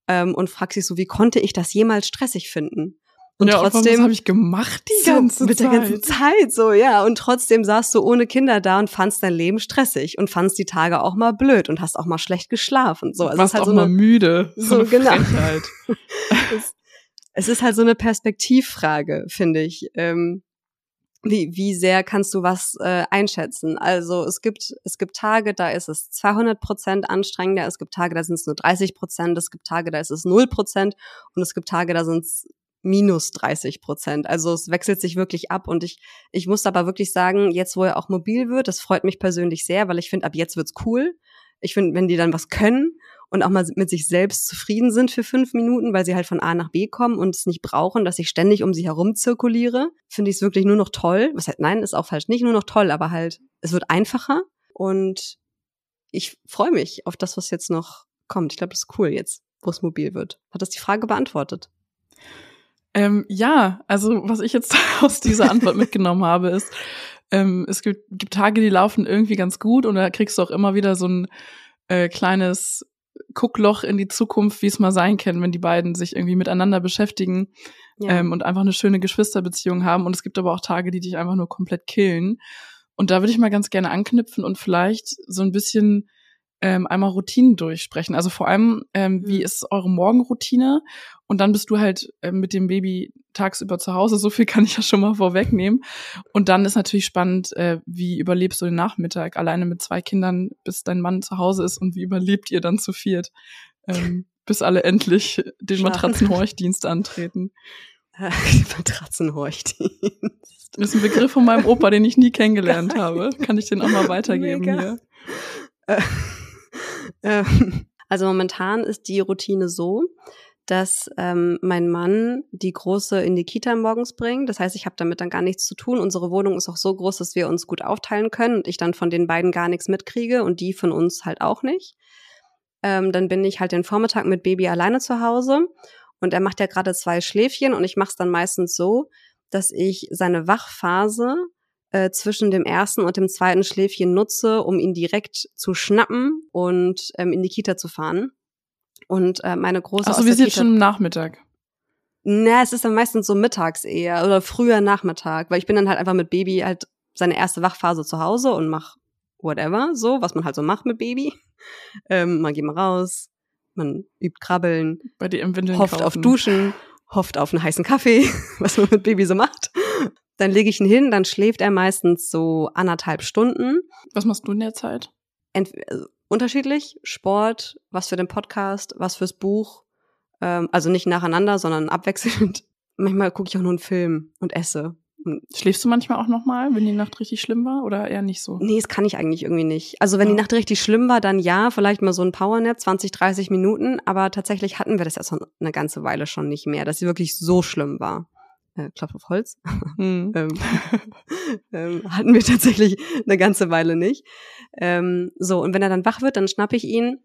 ähm, und fragst dich so, wie konnte ich das jemals stressig finden? Und ja, trotzdem habe ich gemacht die ganze so, mit Zeit. der ganzen Zeit so ja und trotzdem saßt du ohne Kinder da und fandst dein Leben stressig und fandst die Tage auch mal blöd und hast auch mal schlecht geschlafen so also warst halt auch so mal eine, müde so, [LAUGHS] so genau es, [LAUGHS] es ist halt so eine Perspektivfrage finde ich ähm, wie, wie sehr kannst du was äh, einschätzen? Also es gibt, es gibt Tage, da ist es 200 Prozent anstrengender, es gibt Tage, da sind es nur 30 Prozent, es gibt Tage, da ist es 0 Prozent und es gibt Tage, da sind es minus 30 Prozent. Also es wechselt sich wirklich ab und ich, ich muss aber wirklich sagen, jetzt wo er auch mobil wird, das freut mich persönlich sehr, weil ich finde, ab jetzt wird's cool. Ich finde, wenn die dann was können und auch mal mit sich selbst zufrieden sind für fünf Minuten, weil sie halt von A nach B kommen und es nicht brauchen, dass ich ständig um sie herum zirkuliere, finde ich es wirklich nur noch toll. Was heißt, nein, ist auch falsch, nicht nur noch toll, aber halt, es wird einfacher und ich freue mich auf das, was jetzt noch kommt. Ich glaube, das ist cool jetzt wo es mobil wird. Hat das die Frage beantwortet? Ähm, ja, also was ich jetzt [LAUGHS] aus dieser Antwort [LAUGHS] mitgenommen habe, ist, ähm, es gibt, gibt Tage, die laufen irgendwie ganz gut und da kriegst du auch immer wieder so ein äh, kleines Guckloch in die Zukunft, wie es mal sein kann, wenn die beiden sich irgendwie miteinander beschäftigen ja. ähm, und einfach eine schöne Geschwisterbeziehung haben. Und es gibt aber auch Tage, die dich einfach nur komplett killen. Und da würde ich mal ganz gerne anknüpfen und vielleicht so ein bisschen ähm, einmal Routinen durchsprechen. Also vor allem, ähm, wie mhm. ist eure Morgenroutine? Und dann bist du halt äh, mit dem Baby tagsüber zu Hause. So viel kann ich ja schon mal vorwegnehmen. Und dann ist natürlich spannend, äh, wie überlebst du den Nachmittag alleine mit zwei Kindern, bis dein Mann zu Hause ist und wie überlebt ihr dann zu viert, ähm, bis alle endlich den Matratzenhorchdienst antreten. [LAUGHS] Matratzenhorchdienst. Das ist ein Begriff von meinem Opa, den ich nie kennengelernt [LAUGHS] habe. Kann ich den auch mal weitergeben Mega. hier? Äh, [LAUGHS] ähm, also momentan ist die Routine so, dass ähm, mein Mann die Große in die Kita morgens bringt. Das heißt, ich habe damit dann gar nichts zu tun. Unsere Wohnung ist auch so groß, dass wir uns gut aufteilen können und ich dann von den beiden gar nichts mitkriege und die von uns halt auch nicht. Ähm, dann bin ich halt den Vormittag mit Baby alleine zu Hause und er macht ja gerade zwei Schläfchen und ich mache es dann meistens so, dass ich seine Wachphase äh, zwischen dem ersten und dem zweiten Schläfchen nutze, um ihn direkt zu schnappen und ähm, in die Kita zu fahren. Und äh, meine große. Achso, wir sind jetzt schon am Nachmittag. Na, es ist dann meistens so mittags eher oder früher Nachmittag, weil ich bin dann halt einfach mit Baby halt seine erste Wachphase zu Hause und mach whatever, so, was man halt so macht mit Baby. [LAUGHS] Ähm, man geht mal raus, man übt Krabbeln, Bei dir im Windeln hofft kaufen. auf Duschen, hofft auf einen heißen Kaffee, [LAUGHS] was man mit Baby so macht. Dann lege ich ihn hin, dann schläft er meistens so anderthalb Stunden. Was machst du in der Zeit? Ent also unterschiedlich. Sport, was für den Podcast, was fürs Buch. Ähm, also nicht nacheinander, sondern abwechselnd. [LAUGHS] Manchmal gucke ich auch nur einen Film und esse. Schläfst du manchmal auch nochmal, wenn die Nacht richtig schlimm war oder eher nicht so? Nee, das kann ich eigentlich irgendwie nicht. Also wenn ja. die Nacht richtig schlimm war, dann ja, vielleicht mal so ein Powernap, 20, 30 Minuten, aber tatsächlich hatten wir das ja schon eine ganze Weile schon nicht mehr, dass sie wirklich so schlimm war äh, Klopf auf Holz, mhm. [LAUGHS] ähm, [LAUGHS] ähm, hatten wir tatsächlich eine ganze Weile nicht. Ähm, so, und wenn er dann wach wird, dann schnappe ich ihn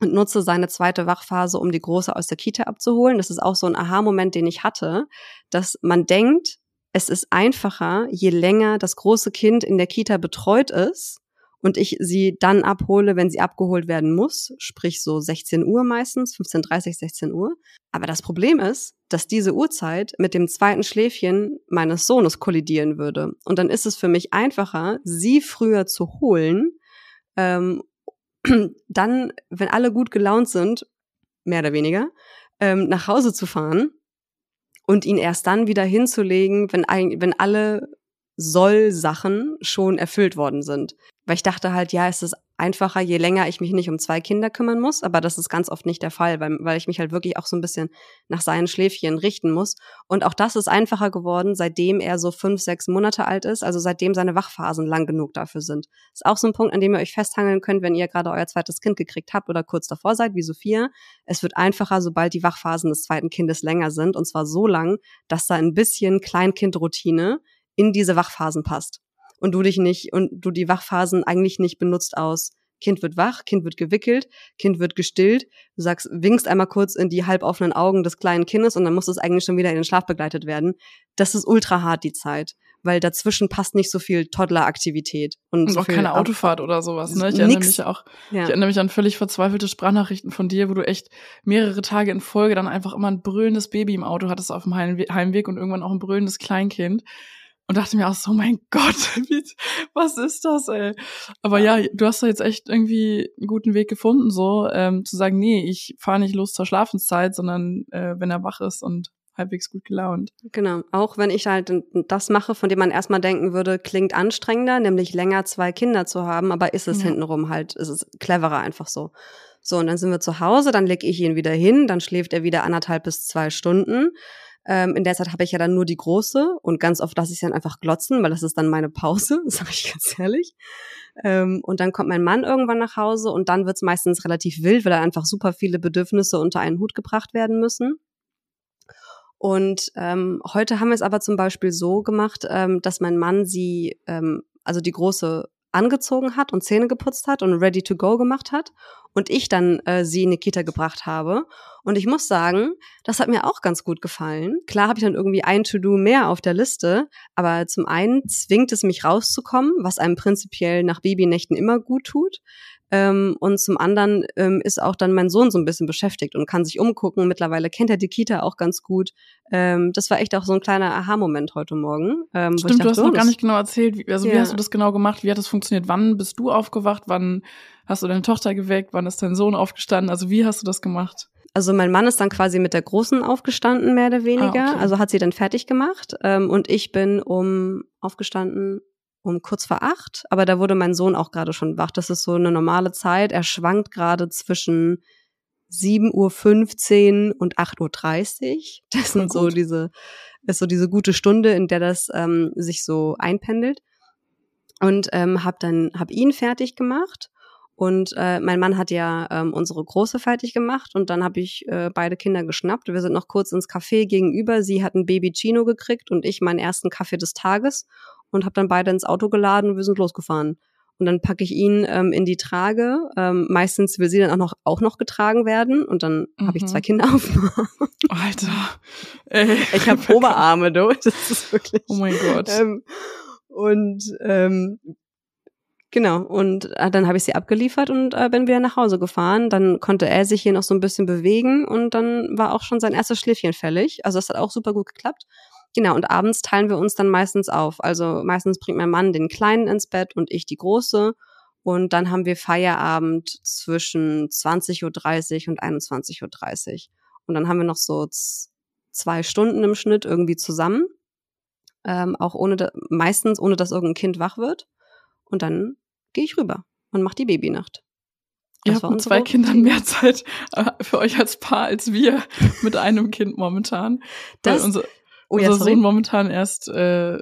und nutze seine zweite Wachphase, um die Große aus der Kita abzuholen. Das ist auch so ein Aha-Moment, den ich hatte, dass man denkt, es ist einfacher, je länger das große Kind in der Kita betreut ist, und ich sie dann abhole, wenn sie abgeholt werden muss, sprich so 16 Uhr meistens, 15.30, 16 Uhr. Aber das Problem ist, dass diese Uhrzeit mit dem zweiten Schläfchen meines Sohnes kollidieren würde. Und dann ist es für mich einfacher, sie früher zu holen, ähm, [CLEARS THROAT] dann, wenn alle gut gelaunt sind, mehr oder weniger, ähm, nach Hause zu fahren und ihn erst dann wieder hinzulegen, wenn, ein, wenn alle Soll-Sachen schon erfüllt worden sind. Weil ich dachte halt, ja, es ist einfacher, je länger ich mich nicht um zwei Kinder kümmern muss, aber das ist ganz oft nicht der Fall, weil, weil ich mich halt wirklich auch so ein bisschen nach seinen Schläfchen richten muss. Und auch das ist einfacher geworden, seitdem er so fünf, sechs Monate alt ist, also seitdem seine Wachphasen lang genug dafür sind. Ist auch so ein Punkt, an dem ihr euch festhangeln könnt, wenn ihr gerade euer zweites Kind gekriegt habt oder kurz davor seid, wie Sophia. Es wird einfacher, sobald die Wachphasen des zweiten Kindes länger sind, und zwar so lang, dass da ein bisschen Kleinkindroutine in diese Wachphasen passt und du dich nicht und du die Wachphasen eigentlich nicht benutzt aus Kind wird wach, Kind wird gewickelt, Kind wird gestillt. Du sagst, winkst einmal kurz in die halboffenen Augen des kleinen Kindes und dann muss es eigentlich schon wieder in den Schlaf begleitet werden. Das ist ultra hart, die Zeit. Weil dazwischen passt nicht so viel Toddler-Aktivität. Und, und so auch keine Autofahrt oder sowas, ne? Ich erinnere mich auch, ja. ich erinnere mich an völlig verzweifelte Sprachnachrichten von dir, wo du echt mehrere Tage in Folge dann einfach immer ein brüllendes Baby im Auto hattest auf dem Heimweg und irgendwann auch ein brüllendes Kleinkind und dachte mir auch so, mein Gott, [LAUGHS] wie, was ist das, ey? Aber ja. du hast da jetzt echt irgendwie einen guten Weg gefunden, so ähm, zu sagen, nee, ich fahre nicht los zur Schlafenszeit, sondern äh, wenn er wach ist und halbwegs gut gelaunt. Genau, auch wenn ich halt das mache, von dem man erstmal denken würde, klingt anstrengender, nämlich länger zwei Kinder zu haben, aber ist es ja. hintenrum halt, ist es cleverer einfach so. So, und dann sind wir zu Hause, dann leg ich ihn wieder hin, dann schläft er wieder anderthalb bis zwei Stunden. Ähm, in der Zeit habe ich ja dann nur die große und ganz oft lasse ich dann einfach glotzen, weil das ist dann meine Pause, [LAUGHS] sage ich ganz ehrlich. Ähm, und dann kommt mein Mann irgendwann nach Hause und dann wird's meistens relativ wild, weil da einfach super viele Bedürfnisse unter einen Hut gebracht werden müssen. Und ähm, heute haben wir es aber zum Beispiel so gemacht, ähm, dass mein Mann sie, ähm, also die große angezogen hat und Zähne geputzt hat und ready to go gemacht hat und ich dann äh, sie in die Kita gebracht habe. Und ich muss sagen, das hat mir auch ganz gut gefallen. Klar habe ich dann irgendwie ein To-Do mehr auf der Liste, aber zum einen zwingt es mich rauszukommen, was einem prinzipiell nach Babynächten immer gut tut. Ähm, und zum anderen ähm, ist auch dann mein Sohn so ein bisschen beschäftigt und kann sich umgucken. Mittlerweile kennt er die Kita auch ganz gut. Ähm, das war echt auch so ein kleiner Aha-Moment heute Morgen. Ähm, Stimmt, dachte, du hast noch gar nicht genau erzählt. Wie, also ja. wie hast du das genau gemacht? Wie hat das funktioniert? Wann bist du aufgewacht? Wann hast du deine Tochter geweckt? Wann ist dein Sohn aufgestanden? Also wie hast du das gemacht? Also mein Mann ist dann quasi mit der Großen aufgestanden, mehr oder weniger. Ah, okay. Also hat sie dann fertig gemacht. Ähm, und ich bin um aufgestanden um kurz vor acht, aber da wurde mein Sohn auch gerade schon wach. Das ist so eine normale Zeit. Er schwankt gerade zwischen 7.15 Uhr und 8.30 Uhr. [LAUGHS] Das sind so diese, ist so diese gute Stunde, in der das ähm, sich so einpendelt. Und ähm, hab dann, hab ihn fertig gemacht. Und äh, mein Mann hat ja ähm, unsere Große fertig gemacht und dann habe ich äh, beide Kinder geschnappt. Wir sind noch kurz ins Café gegenüber. Sie hat ein Baby Chino gekriegt und ich meinen ersten Kaffee des Tages und habe dann beide ins Auto geladen und wir sind losgefahren. Und dann packe ich ihn ähm, in die Trage. Ähm, meistens will sie dann auch noch, auch noch getragen werden. Und dann mhm. habe ich zwei mhm. Kinder auf. Alter. [LAUGHS] Ey. Ich habe Oberarme, du. Das ist wirklich. Oh mein Gott. Ähm, und ähm, genau, und äh, dann habe ich sie abgeliefert und äh, bin wieder nach Hause gefahren. Dann konnte er sich hier noch so ein bisschen bewegen und dann war auch schon sein erstes Schläfchen fällig. Also das hat auch super gut geklappt. Genau, und abends teilen wir uns dann meistens auf. Also meistens bringt mein Mann den Kleinen ins Bett und ich die Große. Und dann haben wir Feierabend zwischen 20.30 Uhr und 21.30 Uhr. Und dann haben wir noch so zwei Stunden im Schnitt irgendwie zusammen. Ähm, auch ohne, meistens ohne, dass irgendein Kind wach wird. Und dann gehe ich rüber und mache die Babynacht. Ihr habt mit zwei Kindern mehr Zeit äh, für euch als Paar als wir [LAUGHS] mit einem Kind momentan. Das, unser, Oh, ja, unser Sohn momentan erst äh,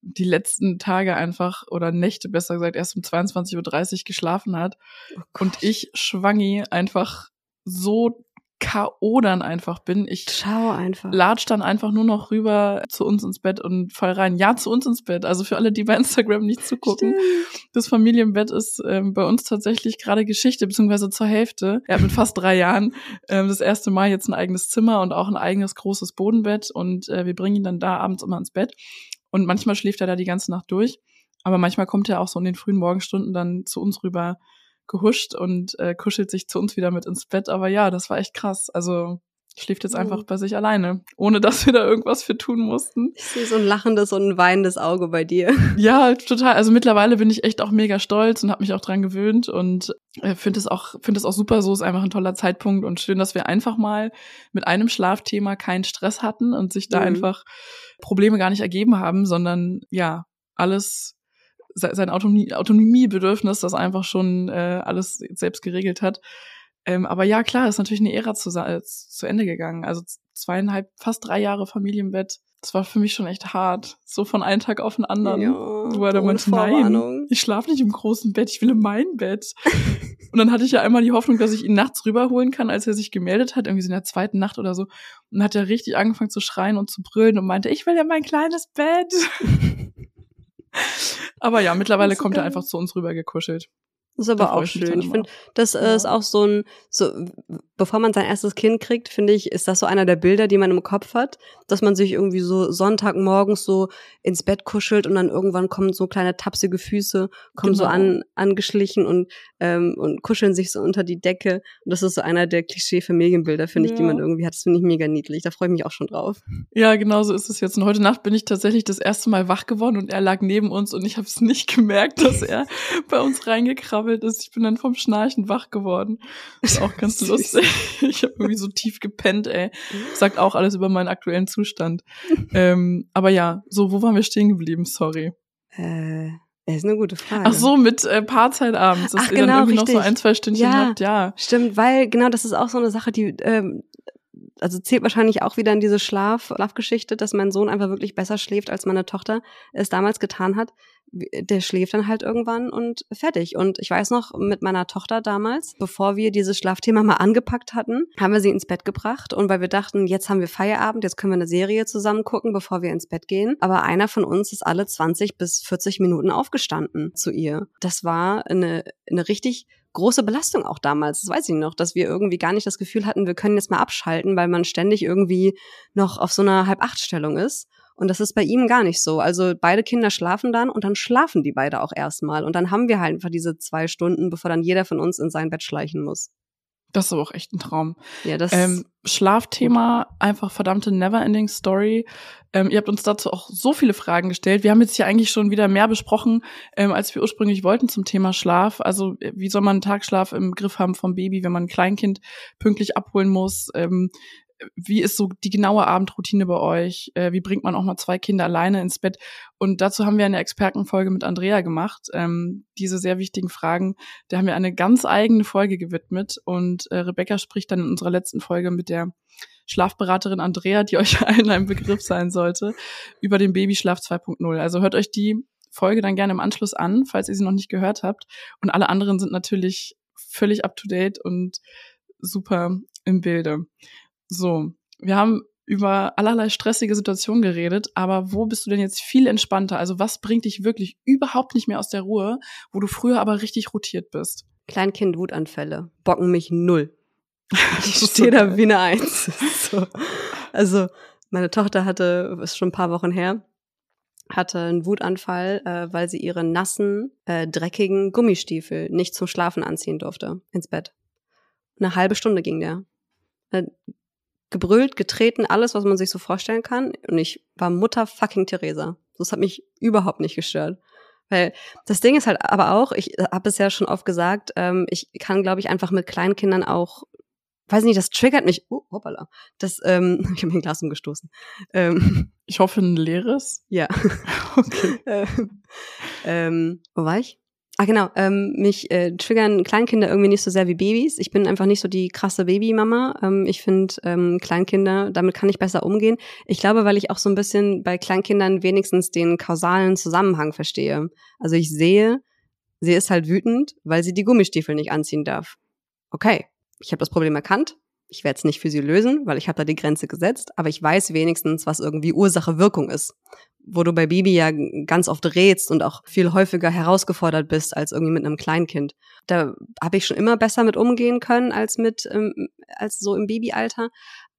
die letzten Tage einfach oder Nächte besser gesagt erst um 22.30 Uhr geschlafen hat. Oh und ich Schwangi einfach so K.O. dann einfach bin. Ich Schau einfach. latsch dann einfach nur noch rüber zu uns ins Bett und fall rein. Ja, zu uns ins Bett. Also für alle, die bei Instagram nicht zugucken. Stimmt. Das Familienbett ist ähm, bei uns tatsächlich gerade Geschichte, beziehungsweise zur Hälfte. Er hat mit fast drei Jahren ähm, das erste Mal jetzt ein eigenes Zimmer und auch ein eigenes großes Bodenbett und äh, wir bringen ihn dann da abends immer ins Bett. Und manchmal schläft er da die ganze Nacht durch. Aber manchmal kommt er auch so in den frühen Morgenstunden dann zu uns rüber gehuscht und äh, kuschelt sich zu uns wieder mit ins Bett. Aber ja, das war echt krass. Also schläft jetzt einfach mhm. bei sich alleine, ohne dass wir da irgendwas für tun mussten. Ich sehe so ein lachendes und ein weinendes Auge bei dir. [LAUGHS] Ja, total. Also mittlerweile bin ich echt auch mega stolz und habe mich auch dran gewöhnt und äh, finde es auch finde es auch super. So ist einfach ein toller Zeitpunkt und schön, dass wir einfach mal mit einem Schlafthema keinen Stress hatten und sich da mhm. einfach Probleme gar nicht ergeben haben, sondern ja alles sein Autonomie, Autonomiebedürfnis, das einfach schon äh, alles selbst geregelt hat. Ähm, aber ja, klar, ist natürlich eine Ära zu, äh, zu Ende gegangen. Also zweieinhalb, fast drei Jahre Familienbett. Das war für mich schon echt hart. So von einem Tag auf den anderen. Ja, Wo er dann meinte, nein, ich schlafe nicht im großen Bett, ich will in mein Bett. [LAUGHS] und dann hatte ich ja einmal die Hoffnung, dass ich ihn nachts rüberholen kann, als er sich gemeldet hat, irgendwie so in der zweiten Nacht oder so. Und hat er richtig angefangen zu schreien und zu brüllen und meinte, ich will ja mein kleines Bett. [LAUGHS] Aber ja, mittlerweile kommt er einfach zu uns rüber gekuschelt. Das ist aber auch schön. Ich finde, das ja. ist auch so ein, so, bevor man sein erstes Kind kriegt, finde ich, ist das so einer der Bilder, die man im Kopf hat, dass man sich irgendwie so Sonntagmorgens so ins Bett kuschelt und dann irgendwann kommen so kleine tapsige Füße, kommen genau. so an, angeschlichen und, ähm, und kuscheln sich so unter die Decke. Und das ist so einer der Klischee-Familienbilder, finde ja. ich, die man irgendwie hat. Das finde ich mega niedlich. Da freue ich mich auch schon drauf. Ja, genau so ist es jetzt. Und heute Nacht bin ich tatsächlich das erste Mal wach geworden und er lag neben uns und ich habe es nicht [LAUGHS] gemerkt, dass er [LAUGHS] bei uns reingekrabbelt gekrabbelt ist. Ich bin dann vom Schnarchen wach geworden. Ist auch ganz [LAUGHS] lustig. Ich habe irgendwie so tief gepennt, ey. Sagt auch alles über meinen aktuellen Zustand. ähm, aber ja, so, wo waren wir stehen geblieben? Sorry. Äh. Das ist eine gute Frage. Ach so, mit äh, Paarzeit abends, dass Ach, ihr genau, dann irgendwie richtig. noch so ein, zwei Stündchen ja, habt, ja. Stimmt, weil genau das ist auch so eine Sache, die ähm, also zählt wahrscheinlich auch wieder in diese Schlaf, Schlafgeschichte, dass mein Sohn einfach wirklich besser schläft, als meine Tochter es damals getan hat. Der schläft dann halt irgendwann und fertig. Und ich weiß noch, mit meiner Tochter damals, bevor wir dieses Schlafthema mal angepackt hatten, haben wir sie ins Bett gebracht. Und weil wir dachten, jetzt haben wir Feierabend, jetzt können wir eine Serie zusammen gucken, bevor wir ins Bett gehen. Aber einer von uns ist alle 20 bis 40 Minuten aufgestanden zu ihr. Das war eine, eine richtig große Belastung auch damals. Das weiß ich noch, dass wir irgendwie gar nicht das Gefühl hatten, wir können jetzt mal abschalten, weil man ständig irgendwie noch auf so einer Halb-Acht-Stellung ist. Und das ist bei ihm gar nicht so. Also beide Kinder schlafen dann und dann schlafen die beide auch erstmal. Und dann haben wir halt einfach diese zwei Stunden, bevor dann jeder von uns in sein Bett schleichen muss. Das ist aber auch echt ein Traum. Ja, das ähm, Schlafthema, einfach verdammte Neverending Story. Ähm, ihr habt uns dazu auch so viele Fragen gestellt. Wir haben jetzt hier eigentlich schon wieder mehr besprochen, ähm, als wir ursprünglich wollten zum Thema Schlaf. Also äh, wie soll man einen Tagschlaf im Griff haben vom Baby, wenn man ein Kleinkind pünktlich abholen muss? Ähm, wie ist so die genaue Abendroutine bei euch? Äh, wie bringt man auch mal zwei Kinder alleine ins Bett? Und dazu haben wir eine Expertenfolge mit Andrea gemacht. Ähm, diese sehr wichtigen Fragen, da haben wir eine ganz eigene Folge gewidmet. Und äh, Rebecca spricht dann in unserer letzten Folge mit der Schlafberaterin Andrea, die [LAUGHS] euch allen ein Begriff sein sollte, über den Babyschlaf 2.0. Also hört euch die Folge dann gerne im Anschluss an, falls ihr sie noch nicht gehört habt. Und alle anderen sind natürlich völlig up to date und super im Bilde. So, wir haben über allerlei stressige Situationen geredet, aber wo bist du denn jetzt viel entspannter? Also was bringt dich wirklich überhaupt nicht mehr aus der Ruhe, wo du früher aber richtig rotiert bist? Kleinkind-Wutanfälle bocken mich null. [LAUGHS] Ich stehe da wie eine Eins. [LAUGHS] So. Also meine Tochter hatte, ist schon ein paar Wochen her, hatte einen Wutanfall, äh, weil sie ihre nassen, äh, dreckigen Gummistiefel nicht zum Schlafen anziehen durfte ins Bett. Eine halbe Stunde ging der. Äh, gebrüllt, getreten, alles, was man sich so vorstellen kann. Und ich war Mutter fucking Theresa. Das hat mich überhaupt nicht gestört. Weil das Ding ist halt aber auch, ich habe es ja schon oft gesagt, ähm, ich kann, glaube ich, einfach mit kleinen Kindern auch, weiß nicht, das triggert mich. Oh, hoppala. Das, ähm, [LAUGHS] ich habe mir ein Glas umgestoßen. Ähm, ich hoffe, ein leeres. Ja. [LAUGHS] Okay. [LAUGHS] ähm, wo war ich? Ah, genau. Ähm, mich äh, triggern Kleinkinder irgendwie nicht so sehr wie Babys. Ich bin einfach nicht so die krasse Babymama. Ähm, ich finde ähm, Kleinkinder, damit kann ich besser umgehen. Ich glaube, weil ich auch so ein bisschen bei Kleinkindern wenigstens den kausalen Zusammenhang verstehe. Also ich sehe, sie ist halt wütend, weil sie die Gummistiefel nicht anziehen darf. Okay, ich habe das Problem erkannt. Ich werde es nicht für sie lösen, weil ich habe da die Grenze gesetzt, aber ich weiß wenigstens, was irgendwie Ursache-Wirkung ist wo du bei Baby ja ganz oft rätst und auch viel häufiger herausgefordert bist als irgendwie mit einem Kleinkind. Da habe ich schon immer besser mit umgehen können als mit ähm, als so im Babyalter,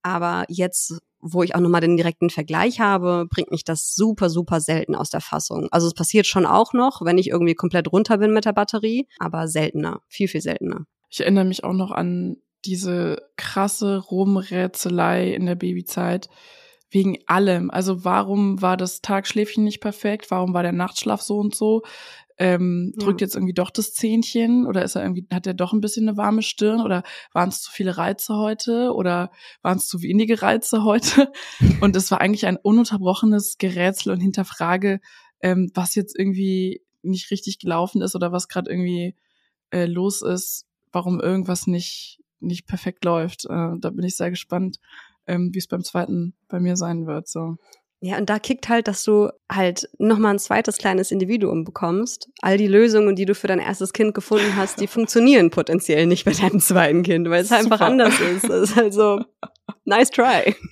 aber jetzt wo ich auch nochmal den direkten Vergleich habe, bringt mich das super, super selten aus der Fassung. Also es passiert schon auch noch, wenn ich irgendwie komplett runter bin mit der Batterie, aber seltener, viel, viel seltener. Ich erinnere mich auch noch an diese krasse Rumrätselei in der Babyzeit wegen allem. Also warum war das Tagschläfchen nicht perfekt? Warum war der Nachtschlaf so und so? Ähm. Drückt jetzt irgendwie doch das Zähnchen oder ist er irgendwie, hat er doch ein bisschen eine warme Stirn oder waren es zu viele Reize heute oder waren es zu wenige Reize heute? [LAUGHS] Und es war eigentlich ein ununterbrochenes Gerätsel und Hinterfrage, ähm, was jetzt irgendwie nicht richtig gelaufen ist oder was gerade irgendwie äh, los ist, warum irgendwas nicht, nicht perfekt läuft. Äh, da bin ich sehr gespannt, ähm, wie es beim zweiten bei mir sein wird. So. Ja, und da kickt halt, dass du halt nochmal ein zweites kleines Individuum bekommst. All die Lösungen, die du für dein erstes Kind gefunden hast, die [LAUGHS] funktionieren potenziell nicht bei deinem zweiten Kind, weil es Super. einfach anders ist. Das ist halt so, nice try. [LAUGHS]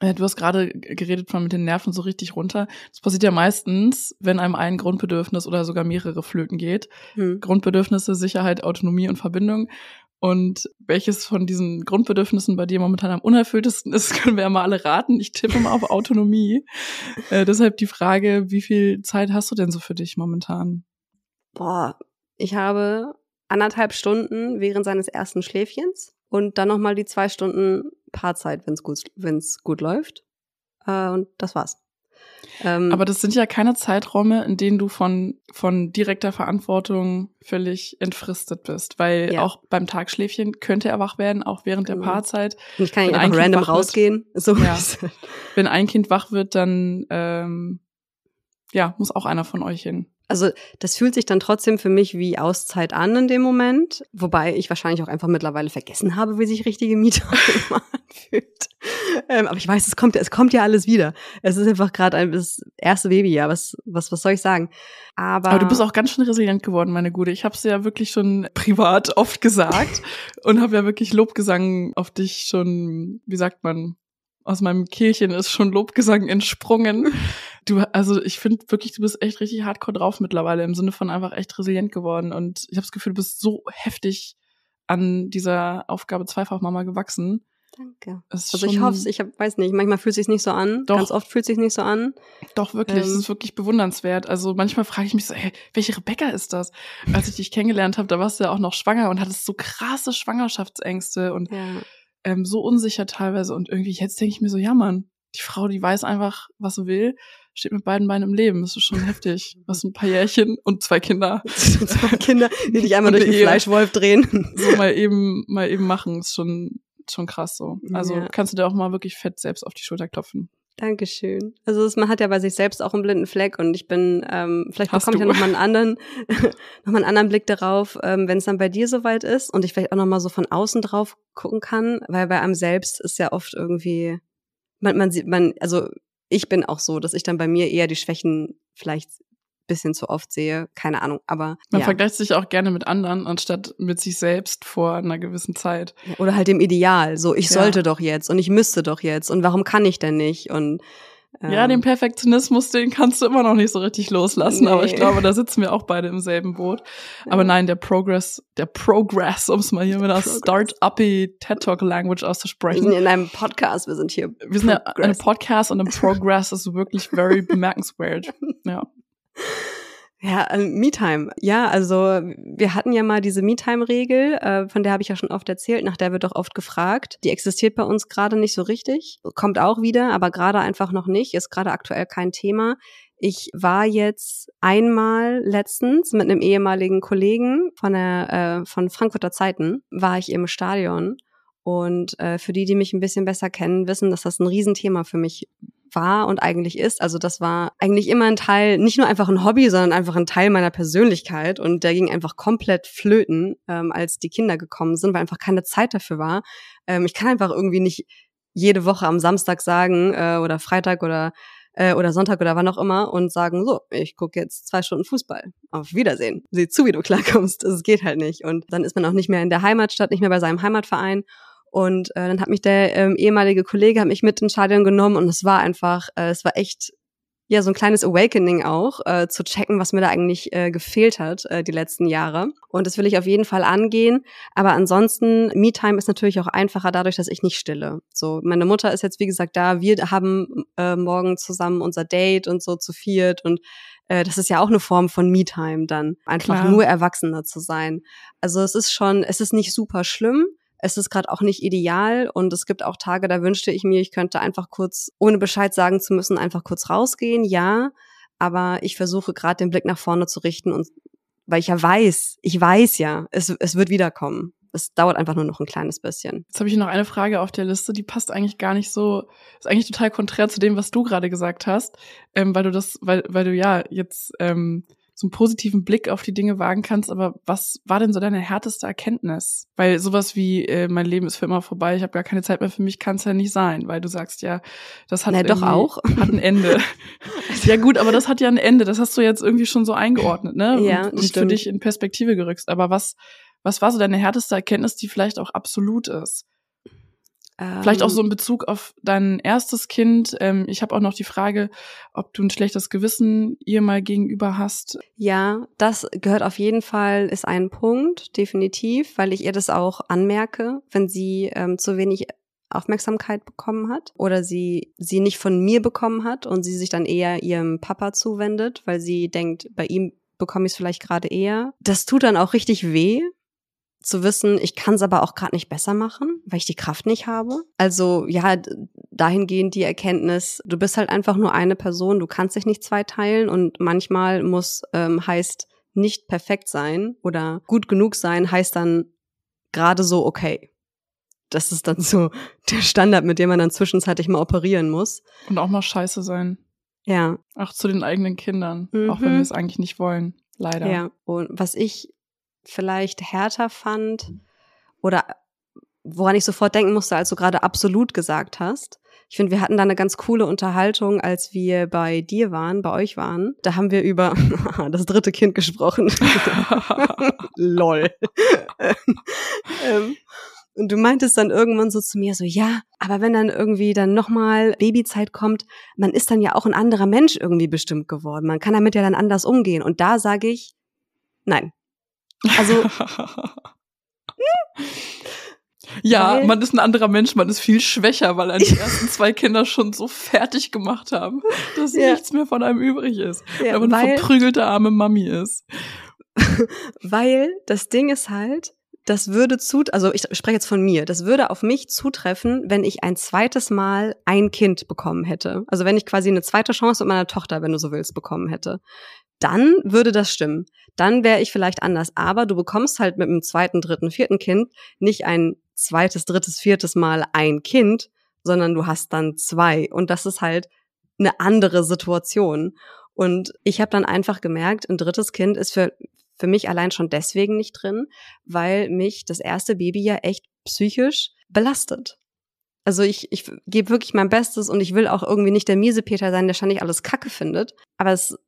Du hast gerade geredet von mit den Nerven so richtig runter. Das passiert ja meistens, wenn einem ein Grundbedürfnis oder sogar mehrere flöten geht. Hm. Grundbedürfnisse, Sicherheit, Autonomie und Verbindung. Und welches von diesen Grundbedürfnissen bei dir momentan am unerfülltesten [LAUGHS] ist, können wir ja mal alle raten. Ich tippe mal auf [LAUGHS] Autonomie. äh, deshalb die Frage, wie viel Zeit hast du denn so für dich momentan? Boah, ich habe anderthalb Stunden während seines ersten Schläfchens und dann nochmal die zwei Stunden Paarzeit, wenn es gut, wenn's gut läuft. Äh, und das war's. Ähm, Aber das sind ja keine Zeiträume, in denen du von, von direkter Verantwortung völlig entfristet bist, weil ja. auch beim Tagschläfchen könnte er wach werden, auch während genau. der Paarzeit. Und ich kann nicht einfach random rausgehen. Wird, so. Ja. Wenn ein Kind wach wird, dann ähm, ja, muss auch einer von euch hin. Also das fühlt sich dann trotzdem für mich wie Auszeit an in dem Moment, wobei ich wahrscheinlich auch einfach mittlerweile vergessen habe, wie sich richtige Miete [LAUGHS] anfühlt. Ähm, aber ich weiß, es kommt, es kommt ja alles wieder. Es ist einfach gerade ein das erste Babyjahr. Was, was, was soll ich sagen? Aber, aber du bist auch ganz schön resilient geworden, meine Gute. Ich habe es ja wirklich schon [LAUGHS] privat oft gesagt und habe ja wirklich Lobgesang auf dich schon, wie sagt man, aus meinem Kehlchen ist schon Lobgesang entsprungen. Du, also ich finde wirklich, du bist echt richtig hardcore drauf mittlerweile, im Sinne von einfach echt resilient geworden. Und ich habe das Gefühl, du bist so heftig an dieser Aufgabe Zweifachmama gewachsen. Danke. Also ich hoffe ich hab, weiß nicht, manchmal fühlt es sich nicht so an, doch, ganz oft fühlt es sich nicht so an. Doch, wirklich, ähm, das ist wirklich bewundernswert. Also manchmal frage ich mich so, hey, welche Rebecca ist das? Als ich dich kennengelernt habe, da warst du ja auch noch schwanger und hattest so krasse Schwangerschaftsängste und ja ähm, so unsicher teilweise. Und irgendwie jetzt denke ich mir so, ja Mann, die Frau, die weiß einfach, was sie will, steht mit beiden Beinen im Leben. Das ist schon heftig. Was ein paar Jährchen und zwei Kinder. [LAUGHS] zwei Kinder, die dich einmal durch den Fleischwolf drehen. So mal eben, mal eben machen, ist schon, schon krass so. Also ja. kannst du dir auch mal wirklich fett selbst auf die Schulter klopfen. Dankeschön. Also es, man hat ja bei sich selbst auch einen blinden Fleck und ich bin, ähm, vielleicht Hast bekomme ich ja noch mal einen anderen, [LAUGHS] noch mal einen anderen Blick darauf, ähm, wenn es dann bei dir soweit ist und ich vielleicht auch noch mal so von außen drauf gucken kann, weil bei einem selbst ist ja oft irgendwie, man, man sieht, man, also ich bin auch so, dass ich dann bei mir eher die Schwächen vielleicht bisschen zu oft sehe. Keine Ahnung, aber. Man ja. vergleicht sich auch gerne mit anderen, anstatt mit sich selbst vor einer gewissen Zeit. Oder halt dem Ideal. So, ich ja. sollte doch jetzt und ich müsste doch jetzt und warum kann ich denn nicht? Und ja, den Perfektionismus, den kannst du immer noch nicht so richtig loslassen, nee. aber ich glaube, da sitzen wir auch beide im selben Boot. Aber nein, der Progress, der Progress, um es mal hier mit einer Start-uppy TED Talk Language auszusprechen. Wir sind in einem Podcast, wir sind hier. Wir sind ja ein Podcast und ein Progress ist wirklich very [LAUGHS] bemerkenswert. Ja. Ja, äh, Me-Time. Ja, also wir hatten ja mal diese Me-Time-Regel, äh, von der habe ich ja schon oft erzählt, nach der wird doch oft gefragt. Die existiert bei uns gerade nicht so richtig, kommt auch wieder, aber gerade einfach noch nicht, ist gerade aktuell kein Thema. Ich war jetzt einmal letztens mit einem ehemaligen Kollegen von der äh, von Frankfurter Zeiten, war ich im Stadion und äh, für die, die mich ein bisschen besser kennen, wissen, dass das ein Riesenthema für mich war und eigentlich ist. Also das war eigentlich immer ein Teil, nicht nur einfach ein Hobby, sondern einfach ein Teil meiner Persönlichkeit. Und der ging einfach komplett flöten, ähm, als die Kinder gekommen sind, weil einfach keine Zeit dafür war. Ähm, ich kann einfach irgendwie nicht jede Woche am Samstag sagen äh, oder Freitag oder äh, oder Sonntag oder wann auch immer und sagen, so, ich gucke jetzt zwei Stunden Fußball. Auf Wiedersehen. Sieh zu, wie du klarkommst. Es geht halt nicht. Und dann ist man auch nicht mehr in der Heimatstadt, nicht mehr bei seinem Heimatverein. Und äh, dann hat mich der ähm, ehemalige Kollege hat mich mit ins Stadion genommen und es war einfach, äh, es war echt ja so ein kleines Awakening auch, äh, zu checken, was mir da eigentlich äh, gefehlt hat äh, die letzten Jahre. Und das will ich auf jeden Fall angehen. Aber ansonsten, Me-Time ist natürlich auch einfacher dadurch, dass ich nicht stille. So, meine Mutter ist jetzt wie gesagt da. Wir haben äh, morgen zusammen unser Date und so zu viert und äh, das ist ja auch eine Form von Me-Time dann, einfach Klar. nur Erwachsener zu sein. Also es ist schon, es ist nicht super schlimm es ist gerade auch nicht ideal und es gibt auch Tage, da wünschte ich mir, ich könnte einfach kurz, ohne Bescheid sagen zu müssen, einfach kurz rausgehen, ja. Aber ich versuche gerade den Blick nach vorne zu richten und weil ich ja weiß, ich weiß ja, es, es wird wiederkommen. Es dauert einfach nur noch ein kleines bisschen. Jetzt habe ich noch eine Frage auf der Liste, die passt eigentlich gar nicht so, ist eigentlich total konträr zu dem, was du gerade gesagt hast, ähm, weil du das, weil, weil du ja jetzt ähm, so einen positiven Blick auf die Dinge wagen kannst, aber was war denn so deine härteste Erkenntnis? Weil sowas wie äh, mein Leben ist für immer vorbei, ich habe gar keine Zeit mehr für mich, kann es ja nicht sein, weil du sagst ja, das hat Na, doch auch [LAUGHS] hat ein Ende. [LAUGHS] ja gut, aber das hat ja ein Ende, das hast du jetzt irgendwie schon so eingeordnet, ne? Ja, und, und für dich in Perspektive gerückt. Aber was was war so deine härteste Erkenntnis, die vielleicht auch absolut ist? Vielleicht auch so ähm. in Bezug auf dein erstes Kind. Ähm, ich habe auch noch die Frage, ob du ein schlechtes Gewissen ihr mal gegenüber hast. Ja, das gehört auf jeden Fall, ist ein Punkt, definitiv, weil ich ihr das auch anmerke, wenn sie ähm, zu wenig Aufmerksamkeit bekommen hat oder sie sie nicht von mir bekommen hat und sie sich dann eher ihrem Papa zuwendet, weil sie denkt, bei ihm bekomme ich es vielleicht gerade eher. Das tut dann auch richtig weh, zu wissen, ich kann es aber auch gerade nicht besser machen, weil ich die Kraft nicht habe. Also ja, dahingehend die Erkenntnis, du bist halt einfach nur eine Person, du kannst dich nicht zweiteilen und manchmal muss ähm, heißt nicht perfekt sein oder gut genug sein, heißt dann gerade so okay. Das ist dann [LAUGHS] so der Standard, mit dem man dann zwischenzeitlich mal operieren muss. Und auch mal scheiße sein. Ja. Auch zu den eigenen Kindern, mhm. auch wenn wir es eigentlich nicht wollen, leider. Ja, und was ich vielleicht härter fand oder woran ich sofort denken musste, als du gerade absolut gesagt hast. Ich finde, wir hatten da eine ganz coole Unterhaltung, als wir bei dir waren, bei euch waren. Da haben wir über [LAUGHS] das dritte Kind gesprochen. [LAUGHS] Lol. [LAUGHS] ähm, und du meintest dann irgendwann so zu mir so, ja, aber wenn dann irgendwie dann nochmal Babyzeit kommt, man ist dann ja auch ein anderer Mensch irgendwie bestimmt geworden. Man kann damit ja dann anders umgehen. Und da sage ich, nein. Also, [LAUGHS] Ja, weil, man ist ein anderer Mensch, man ist viel schwächer, weil die ersten zwei Kinder schon so fertig gemacht haben, dass ja. nichts mehr von einem übrig ist. Ja, wenn man weil, eine verprügelte arme Mami ist. [LAUGHS] weil das Ding ist halt, das würde zu, also ich spreche jetzt von mir, das würde auf mich zutreffen, wenn ich ein zweites Mal ein Kind bekommen hätte. Also wenn ich quasi eine zweite Chance mit meiner Tochter, wenn du so willst, bekommen hätte. Dann würde das stimmen. Dann wäre ich vielleicht anders. Aber du bekommst halt mit dem zweiten, dritten, vierten Kind nicht ein zweites, drittes, viertes Mal ein Kind, sondern du hast dann zwei. Und das ist halt eine andere Situation. Und ich habe dann einfach gemerkt, ein drittes Kind ist für, für mich allein schon deswegen nicht drin, weil mich das erste Baby ja echt psychisch belastet. Also ich, ich gebe wirklich mein Bestes und ich will auch irgendwie nicht der miese Peter sein, der ständig alles Kacke findet. Aber es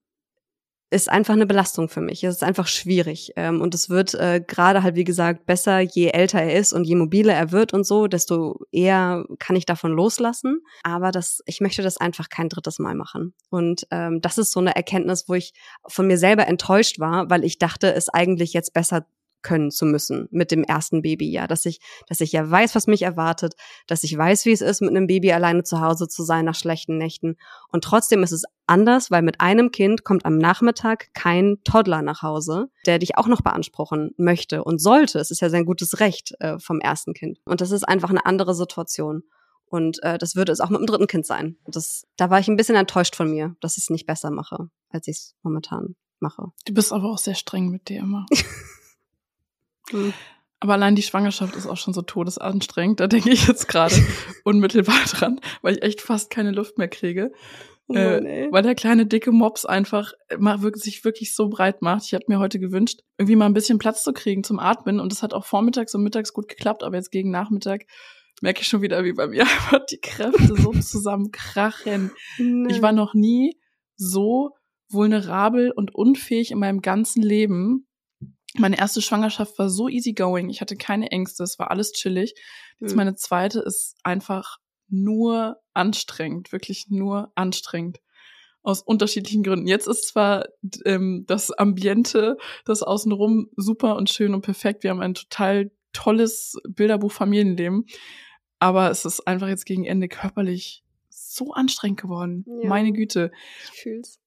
ist einfach eine Belastung für mich. Es ist einfach schwierig. Ähm, und es wird äh, gerade halt, wie gesagt, besser, je älter er ist und je mobiler er wird und so, desto eher kann ich davon loslassen. Aber das, ich möchte das einfach kein drittes Mal machen. Und ähm, das ist so eine Erkenntnis, wo ich von mir selber enttäuscht war, weil ich dachte, es eigentlich jetzt besser können zu müssen mit dem ersten Baby, ja, dass ich, dass ich ja weiß, was mich erwartet, dass ich weiß, wie es ist, mit einem Baby alleine zu Hause zu sein nach schlechten Nächten. Und trotzdem ist es anders, weil mit einem Kind kommt am Nachmittag kein Toddler nach Hause, der dich auch noch beanspruchen möchte und sollte. Es ist ja sein gutes Recht äh, vom ersten Kind. Und das ist einfach eine andere Situation. Und äh, das würde es auch mit dem dritten Kind sein. Das, da war ich ein bisschen enttäuscht von mir, dass ich es nicht besser mache, als ich es momentan mache. Du bist aber auch sehr streng mit dir immer. [LAUGHS] Mhm. Aber allein die Schwangerschaft ist auch schon so todesanstrengend. Da denke ich jetzt gerade [LAUGHS] unmittelbar dran, weil ich echt fast keine Luft mehr kriege. Oh, äh, weil der kleine dicke Mops einfach sich wirklich so breit macht. Ich habe mir heute gewünscht, irgendwie mal ein bisschen Platz zu kriegen zum Atmen. Und das hat auch vormittags und mittags gut geklappt, aber jetzt gegen Nachmittag merke ich schon wieder, wie bei mir [LAUGHS] einfach die Kräfte so zusammenkrachen. Nee. Ich war noch nie so vulnerabel und unfähig in meinem ganzen Leben meine erste Schwangerschaft war so easygoing. Ich hatte keine Ängste, es war alles chillig. Jetzt mhm. meine zweite ist einfach nur anstrengend, wirklich nur anstrengend. Aus unterschiedlichen Gründen. Jetzt ist zwar ähm, das Ambiente, das außenrum super und schön und perfekt. Wir haben ein total tolles Bilderbuch-Familienleben. Aber es ist einfach jetzt gegen Ende körperlich so anstrengend geworden. Ja, Meine Güte. Ich fühl's.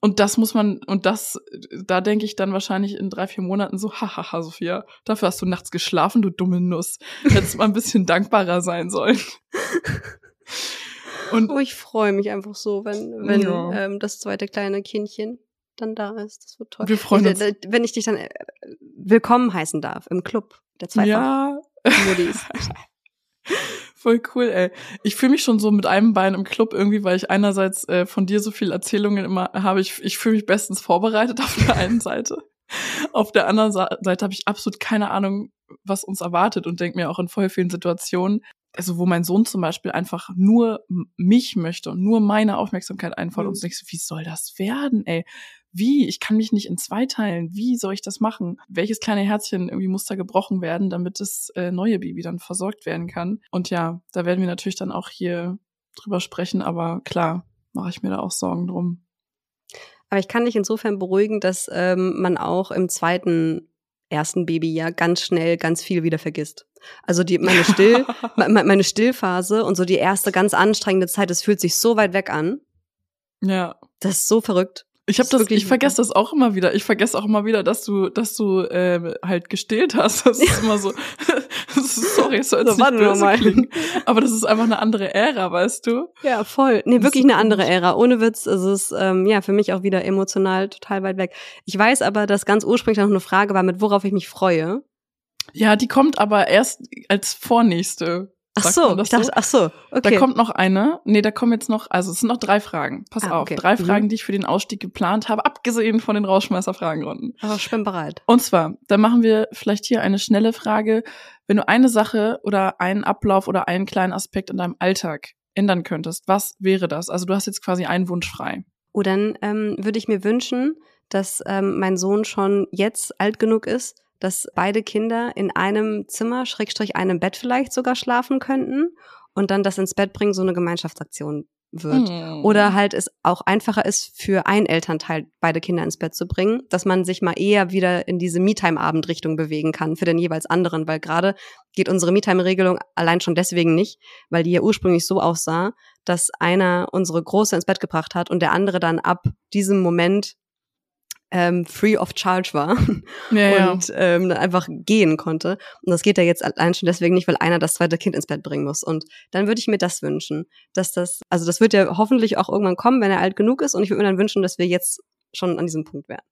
Und das muss man, und das, da denke ich dann wahrscheinlich in drei, vier Monaten so, hahaha, Sophia, dafür hast du nachts geschlafen, du dumme Nuss. Hättest mal ein bisschen dankbarer sein sollen. [LAUGHS] Und oh, ich freue mich einfach so, wenn, wenn ja. ähm, das zweite kleine Kindchen dann da ist. Das wird toll. Wir freuen uns. Wenn ich dich dann äh, willkommen heißen darf im Club der zweiten ja. Modis. [LAUGHS] Voll cool, ey. Ich fühle mich schon so mit einem Bein im Club irgendwie, weil ich einerseits äh, von dir so viel Erzählungen immer habe. Ich, ich fühle mich bestens vorbereitet [LAUGHS] auf der einen Seite. Auf der anderen Seite habe ich absolut keine Ahnung, was uns erwartet und denke mir auch in voll vielen Situationen, also wo mein Sohn zum Beispiel einfach nur mich möchte und nur meine Aufmerksamkeit einfordert mhm. und so wie soll das werden, ey? Wie? Ich kann mich nicht in zwei teilen. Wie soll ich das machen? Welches kleine Herzchen irgendwie muss da gebrochen werden, damit das äh, neue Baby dann versorgt werden kann? Und ja, da werden wir natürlich dann auch hier drüber sprechen, aber klar, mache ich mir da auch Sorgen drum. Aber ich kann dich insofern beruhigen, dass ähm, man auch im zweiten ersten Babyjahr ganz schnell ganz viel wieder vergisst. Also die meine [LAUGHS] Still meine Stillphase und so die erste ganz anstrengende Zeit, es fühlt sich so weit weg an. Ja. Das ist so verrückt. Ich habe das, ich vergesse das auch immer wieder. Ich vergesse auch immer wieder, dass du, dass du äh, halt gestillt hast. Das ist immer so. [LAUGHS] sorry, es jetzt so, nicht böse mal. klingen, aber das ist einfach eine andere Ära, weißt du? Ja, voll. Nee, wirklich eine andere Ära. Ohne Witz ist es ähm, ja für mich auch wieder emotional total weit weg. Ich weiß aber, dass ganz ursprünglich noch eine Frage war, mit worauf ich mich freue. Ja, die kommt aber erst als vornächste. Ach so, ich dachte, so? ach so, okay. Da kommt noch eine. Nee, da kommen jetzt noch, also es sind noch drei Fragen. Pass ah, auf, okay. drei mhm. Fragen, die ich für den Ausstieg geplant habe, abgesehen von den Rausschmeißer-Fragenrunden. Aber ich bin bereit. Und zwar, da machen wir vielleicht hier eine schnelle Frage. Wenn du eine Sache oder einen Ablauf oder einen kleinen Aspekt in deinem Alltag ändern könntest, was wäre das? Also du hast jetzt quasi einen Wunsch frei. Oh, dann ähm, würde ich mir wünschen, dass ähm, mein Sohn schon jetzt alt genug ist, dass beide Kinder in einem Zimmer, Schrägstrich einem Bett vielleicht sogar schlafen könnten und dann das ins Bett bringen so eine Gemeinschaftsaktion wird. Mhm. Oder halt es auch einfacher ist, für ein Elternteil beide Kinder ins Bett zu bringen, dass man sich mal eher wieder in diese Me-Time-Abend-Richtung bewegen kann für den jeweils anderen, weil gerade geht unsere Me-Time-Regelung allein schon deswegen nicht, weil die ja ursprünglich so aussah, dass einer unsere Große ins Bett gebracht hat und der andere dann ab diesem Moment ähm, free of charge war [LAUGHS] ja, und ähm, einfach gehen konnte. Und das geht ja jetzt allein schon deswegen nicht, weil einer das zweite Kind ins Bett bringen muss. Und dann würde ich mir das wünschen, dass das, also das wird ja hoffentlich auch irgendwann kommen, wenn er alt genug ist. Und ich würde mir dann wünschen, dass wir jetzt schon an diesem Punkt wären.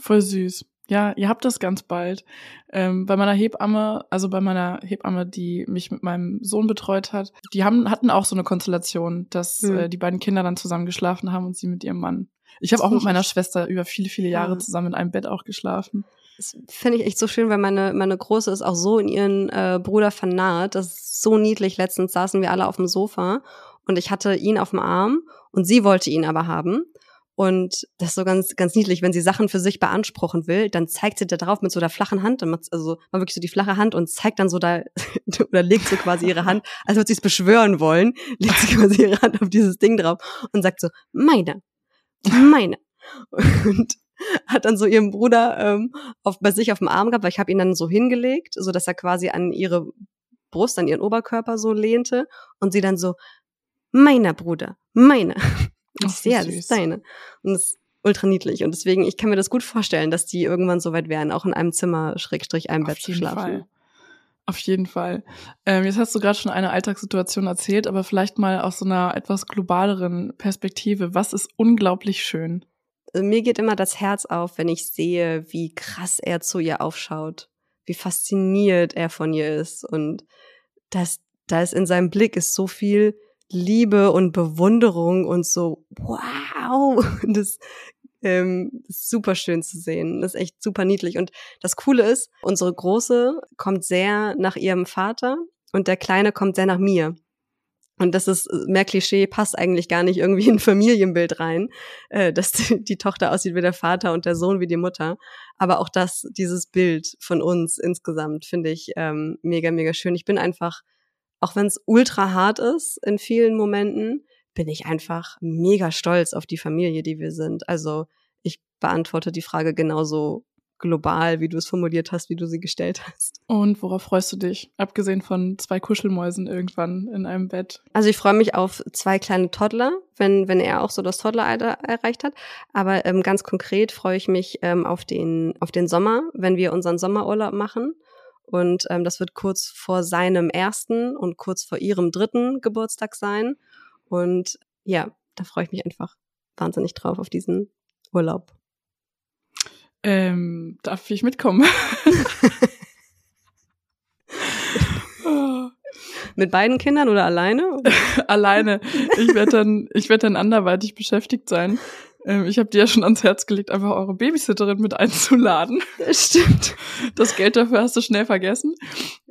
Voll süß. Ja, ihr habt das ganz bald. Ähm, bei meiner Hebamme, also bei meiner Hebamme, die mich mit meinem Sohn betreut hat, die haben, hatten auch so eine Konstellation, dass mhm. äh, die beiden Kinder dann zusammen geschlafen haben und sie mit ihrem Mann. Ich habe auch mit meiner Schwester über viele, viele Jahre ja. zusammen in einem Bett auch geschlafen. Das finde ich echt so schön, weil meine, meine Große ist auch so in ihren äh, Bruder vernaht. Das ist so niedlich. Letztens saßen wir alle auf dem Sofa und ich hatte ihn auf dem Arm und sie wollte ihn aber haben. Und das ist so ganz, ganz niedlich, wenn sie Sachen für sich beanspruchen will, dann zeigt sie da drauf mit so der flachen Hand, also mal wirklich so die flache Hand und zeigt dann so da, [LAUGHS] oder legt so quasi ihre Hand, als würde sie es beschwören wollen, legt sie quasi ihre Hand auf dieses Ding drauf und sagt so, meine, meine. Und hat dann so ihren Bruder ähm, auf, bei sich auf dem Arm gehabt, weil ich habe ihn dann so hingelegt, so dass er quasi an ihre Brust, an ihren Oberkörper so lehnte und sie dann so, meiner Bruder, meine. Ich sehe, ja, das ist deine. Und das ist ultra niedlich. Und deswegen, ich kann mir das gut vorstellen, dass die irgendwann so weit wären, auch in einem Zimmer, Schrägstrich, einem Bett zu schlafen. Fall. Auf jeden Fall. Ähm, jetzt hast du gerade schon eine Alltagssituation erzählt, aber vielleicht mal aus so einer etwas globaleren Perspektive. Was ist unglaublich schön? Also mir geht immer das Herz auf, wenn ich sehe, wie krass er zu ihr aufschaut, wie fasziniert er von ihr ist und das, da ist in seinem Blick ist so viel Liebe und Bewunderung und so, wow, [LAUGHS] das ähm, super schön zu sehen. Das ist echt super niedlich. Und das Coole ist, unsere Große kommt sehr nach ihrem Vater und der Kleine kommt sehr nach mir. Und das ist mehr Klischee, passt eigentlich gar nicht irgendwie in ein Familienbild rein, äh, dass [LAUGHS] die, die, Tochter aussieht wie der Vater und der Sohn wie die Mutter. Aber auch das, dieses Bild von uns insgesamt finde ich ähm, mega, mega schön. Ich bin einfach auch wenn es ultra hart ist in vielen Momenten, bin ich einfach mega stolz auf die Familie, die wir sind. Also ich beantworte die Frage genauso global, wie du es formuliert hast, wie du sie gestellt [LAUGHS] hast. Und worauf freust du dich? Abgesehen von zwei Kuschelmäusen irgendwann in einem Bett. Also ich freue mich auf zwei kleine Toddler, wenn, wenn er auch so das Toddleralter erreicht hat. Aber ähm, ganz konkret freue ich mich ähm, auf, den, auf den Sommer, wenn wir unseren Sommerurlaub machen. Und ähm, das wird kurz vor seinem ersten und kurz vor ihrem dritten Geburtstag sein. Und ja, da freue ich mich einfach wahnsinnig drauf auf diesen Urlaub. Ähm, darf ich mitkommen? [LAUGHS] Mit beiden Kindern oder alleine? [LAUGHS] alleine. Ich werde dann, ich werde dann anderweitig beschäftigt sein. Ähm, ich habe dir ja schon ans Herz gelegt, einfach eure Babysitterin mit einzuladen. Das stimmt. Das Geld dafür hast du schnell vergessen.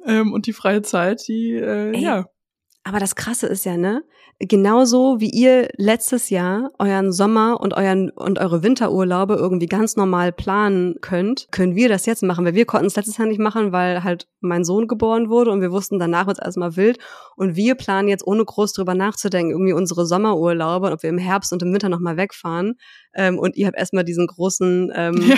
Ähm, und die freie Zeit, die, äh, Ey, ja. Aber das Krasse ist ja, ne? genauso wie ihr letztes Jahr euren Sommer und euren und eure Winterurlaube irgendwie ganz normal planen könnt, können wir das jetzt machen, weil wir konnten es letztes Jahr nicht machen, weil halt mein Sohn geboren wurde und wir wussten, danach wird es erstmal wild und wir planen jetzt ohne groß drüber nachzudenken irgendwie unsere Sommerurlaube, ob wir im Herbst und im Winter nochmal wegfahren ähm, und ihr habt erstmal diesen großen ähm, [LAUGHS] ja.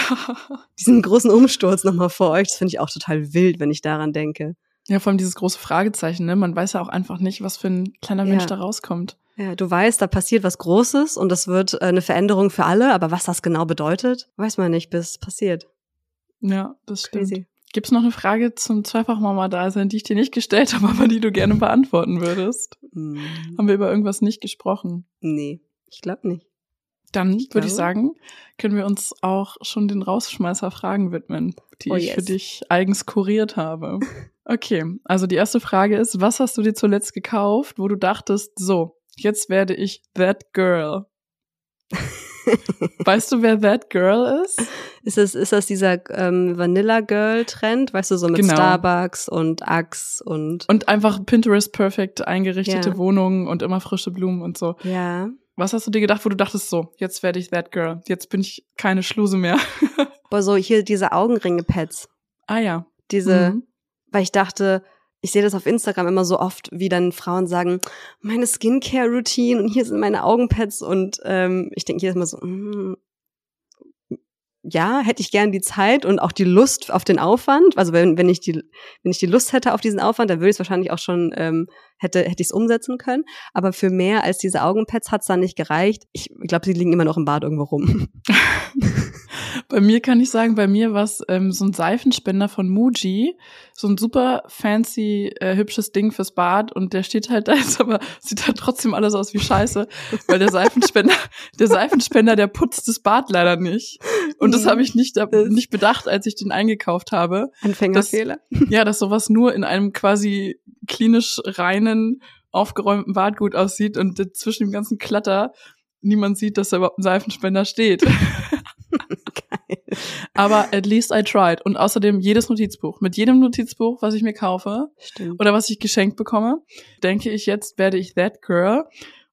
diesen großen Umsturz nochmal vor euch. Das finde ich auch total wild, wenn ich daran denke. Ja, vor allem dieses große Fragezeichen, ne? Man weiß ja auch einfach nicht, was für ein kleiner Mensch ja. da rauskommt. Ja, du weißt, da passiert was Großes und das wird äh, eine Veränderung für alle, aber was das genau bedeutet, weiß man nicht, bis es passiert. Ja, das Crazy. stimmt. Gibt's noch eine Frage zum Zweifachmama-Dasein, die ich dir nicht gestellt [LAUGHS] habe, aber die du gerne beantworten würdest? Mm. Haben wir über irgendwas nicht gesprochen? Nee, ich glaube nicht. Dann Ich würde ich sagen, können wir uns auch schon den Rausschmeißer-Fragen widmen, die Oh ich yes. für dich eigens kuriert habe. [LAUGHS] Okay, also die erste Frage ist, was hast du dir zuletzt gekauft, wo du dachtest, so, jetzt werde ich that girl? [LAUGHS] weißt du, wer that girl ist? Ist das, ist das dieser ähm, Vanilla Girl Trend? Weißt du, so mit Genau. Starbucks und Axe und, Und einfach Pinterest perfekt eingerichtete Ja. Wohnungen und immer frische Blumen und so. ja. Was hast du dir gedacht, wo du dachtest, so, jetzt werde ich that girl. Jetzt bin ich keine Schluse mehr. [LAUGHS] Boah, so hier diese Augenringe-Pads. ah ja. Diese, Mhm. weil ich dachte, ich sehe das auf Instagram immer so oft, wie dann Frauen sagen, meine Skincare-Routine und hier sind meine Augenpads und ähm, ich denke jedes Mal so, mm, ja, hätte ich gern die Zeit und auch die Lust auf den Aufwand. Also wenn, wenn ich die, wenn ich die Lust hätte auf diesen Aufwand, dann würde ich es wahrscheinlich auch schon, ähm, hätte, hätte ich es umsetzen können. Aber für mehr als diese Augenpads hat es dann nicht gereicht. Ich glaube, sie liegen immer noch im Bad irgendwo rum. [LAUGHS] Bei mir kann ich sagen, bei mir war es ähm, so ein Seifenspender von Muji, so ein super fancy, äh, hübsches Ding fürs Bad und der steht halt [LAUGHS] da jetzt, aber sieht halt trotzdem alles aus wie Scheiße, weil der Seifenspender, [LAUGHS] der Seifenspender, der putzt das Bad leider nicht. Und das habe ich nicht, nicht bedacht, als ich den eingekauft habe. Anfängerfehler. Ja, dass sowas nur in einem quasi klinisch reinen, aufgeräumten Bad gut aussieht und zwischen dem ganzen Klatter niemand sieht, dass da überhaupt ein Seifenspender steht. [LAUGHS] Aber at least I tried. Und außerdem jedes Notizbuch. Mit jedem Notizbuch, was ich mir kaufe Stimmt. oder was ich geschenkt bekomme, denke ich, jetzt werde ich that girl.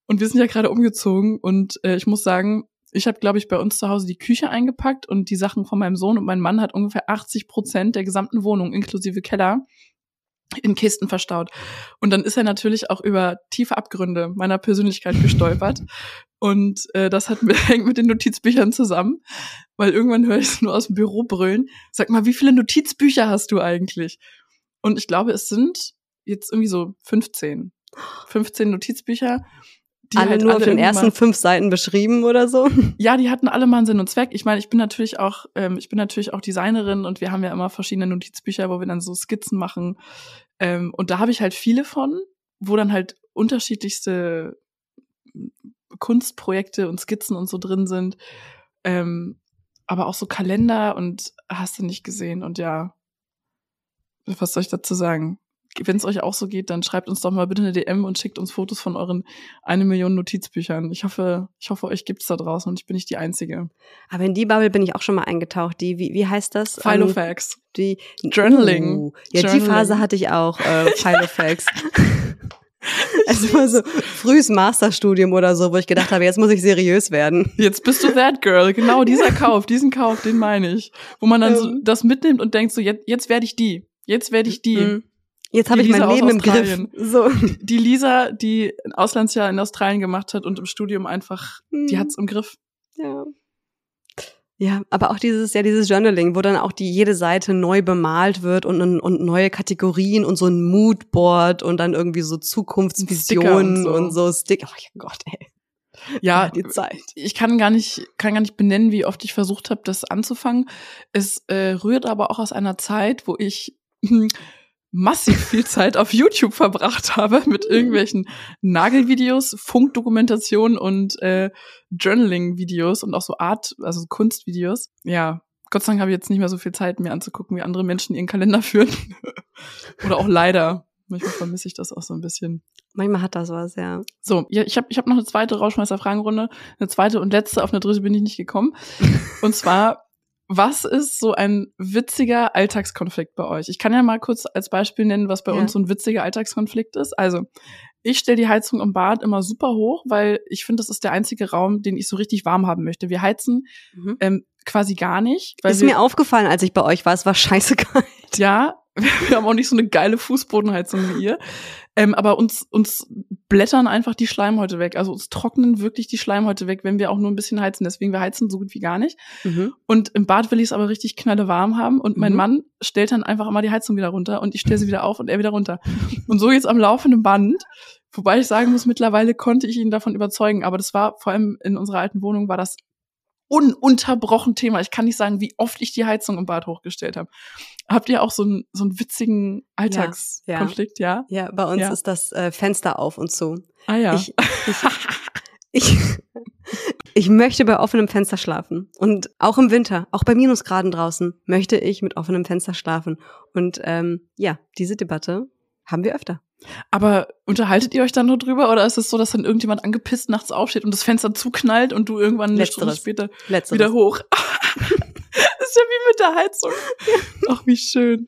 Und wir sind ja gerade umgezogen und äh, ich muss sagen, ich habe, glaube ich, bei uns zu Hause die Küche eingepackt und die Sachen von meinem Sohn und mein Mann hat ungefähr 80 Prozent der gesamten Wohnung inklusive Keller in Kisten verstaut. Und dann ist er natürlich auch über tiefe Abgründe meiner Persönlichkeit gestolpert. Und äh, das hat mit, [LAUGHS] hängt mit den Notizbüchern zusammen, weil irgendwann höre ich es nur aus dem Büro brüllen. Sag mal, wie viele Notizbücher hast du eigentlich? Und ich glaube, es sind jetzt irgendwie so 15. 15 Notizbücher. Die alle halt nur auf den ersten fünf Seiten beschrieben oder so. [LAUGHS] ja, die hatten alle mal einen Sinn und Zweck. Ich meine, ich bin natürlich auch, ähm, ich bin natürlich auch Designerin und wir haben ja immer verschiedene Notizbücher, wo wir dann so Skizzen machen. Ähm, und da habe ich halt viele von, wo dann halt unterschiedlichste Kunstprojekte und Skizzen und so drin sind. Ähm, aber auch so Kalender und hast du nicht gesehen. Und ja, was soll ich dazu sagen? Wenn es euch auch so geht, dann schreibt uns doch mal bitte eine DM und schickt uns Fotos von euren eine Million Notizbüchern. Ich hoffe, ich hoffe, euch gibt's da draußen und ich bin nicht die Einzige. Aber in die Bubble bin ich auch schon mal eingetaucht. Die, wie, wie heißt das? Ähm, Filofax. die Journaling. Uh, ja, die Journaling. Phase hatte ich auch, äh, Filofax. also mal so frühes Masterstudium oder so, wo ich gedacht habe, jetzt muss ich seriös werden. Jetzt bist du that girl. Genau dieser [LAUGHS] Kauf, diesen Kauf, den meine ich. Wo man dann so Ähm. das mitnimmt und denkt so, jetzt, jetzt werde ich die. Jetzt werde ich die. Mhm. Jetzt habe ich mein Leben im Griff. So. Die Lisa, die ein Auslandsjahr in Australien gemacht hat und im Studium einfach, die Mhm. hat's im Griff. Ja. Ja, aber auch dieses, ja, dieses Journaling, wo dann auch die jede Seite neu bemalt wird und, und neue Kategorien und so ein Moodboard und dann irgendwie so Zukunftsvisionen und und so. so, Sticker. Oh ja Gott, ey. Ja, die Zeit. ich kann gar nicht, kann gar nicht benennen, wie oft ich versucht habe, das anzufangen. Es äh, rührt aber auch aus einer Zeit, wo ich hm, massiv viel Zeit auf YouTube verbracht habe mit irgendwelchen Nagelvideos, Funkdokumentationen und äh, Journaling-Videos und auch so Art, also Kunstvideos. Ja, Gott sei Dank habe ich jetzt nicht mehr so viel Zeit, mir anzugucken, wie andere Menschen ihren Kalender führen. [LAUGHS] Oder auch leider. Manchmal vermisse ich das auch so ein bisschen. Manchmal hat das was, ja. So, ja, ich habe ich hab noch eine zweite Rauschmeister-Fragenrunde. Eine zweite und letzte, auf eine dritte bin ich nicht gekommen. [LAUGHS] Und zwar, was ist so ein witziger Alltagskonflikt bei euch? Ich kann ja mal kurz als Beispiel nennen, was bei Ja. uns so ein witziger Alltagskonflikt ist. Also, ich stelle die Heizung im Bad immer super hoch, weil ich finde, das ist der einzige Raum, den ich so richtig warm haben möchte. Wir heizen Mhm. ähm, quasi gar nicht. Ist mir aufgefallen, als ich bei euch war, es war [LAUGHS] scheiße kalt. ja, wir haben auch nicht so eine geile Fußbodenheizung wie ihr. Ähm, aber uns, uns blättern einfach die Schleimhäute weg. Also uns trocknen wirklich die Schleimhäute weg, wenn wir auch nur ein bisschen heizen. Deswegen wir heizen so gut wie gar nicht. Mhm. Und im Bad will ich es aber richtig knalle warm haben. Und mein Mhm. Mann stellt dann einfach immer die Heizung wieder runter und ich stelle sie wieder auf und er wieder runter. Und so jetzt am laufenden Band. Wobei ich sagen muss, mittlerweile konnte ich ihn davon überzeugen. Aber das war vor allem in unserer alten Wohnung war das ununterbrochen Thema. Ich kann nicht sagen, wie oft ich die Heizung im Bad hochgestellt habe. Habt ihr auch so einen, so einen witzigen Alltagskonflikt, ja? Ja, bei uns Ja. ist das äh, Fenster auf und zu. Ah ja. Ich, ich, ich, Ich möchte bei offenem Fenster schlafen. Und auch im Winter, auch bei Minusgraden draußen, möchte ich mit offenem Fenster schlafen. Und ähm, ja, diese Debatte haben wir öfter. Aber unterhaltet ihr euch dann nur drüber oder ist es so, dass dann irgendjemand angepisst nachts aufsteht und das Fenster zuknallt und du irgendwann eine Stunde später Letzteres. wieder hoch? [LAUGHS] das ist ja wie mit der Heizung. Ach, wie schön.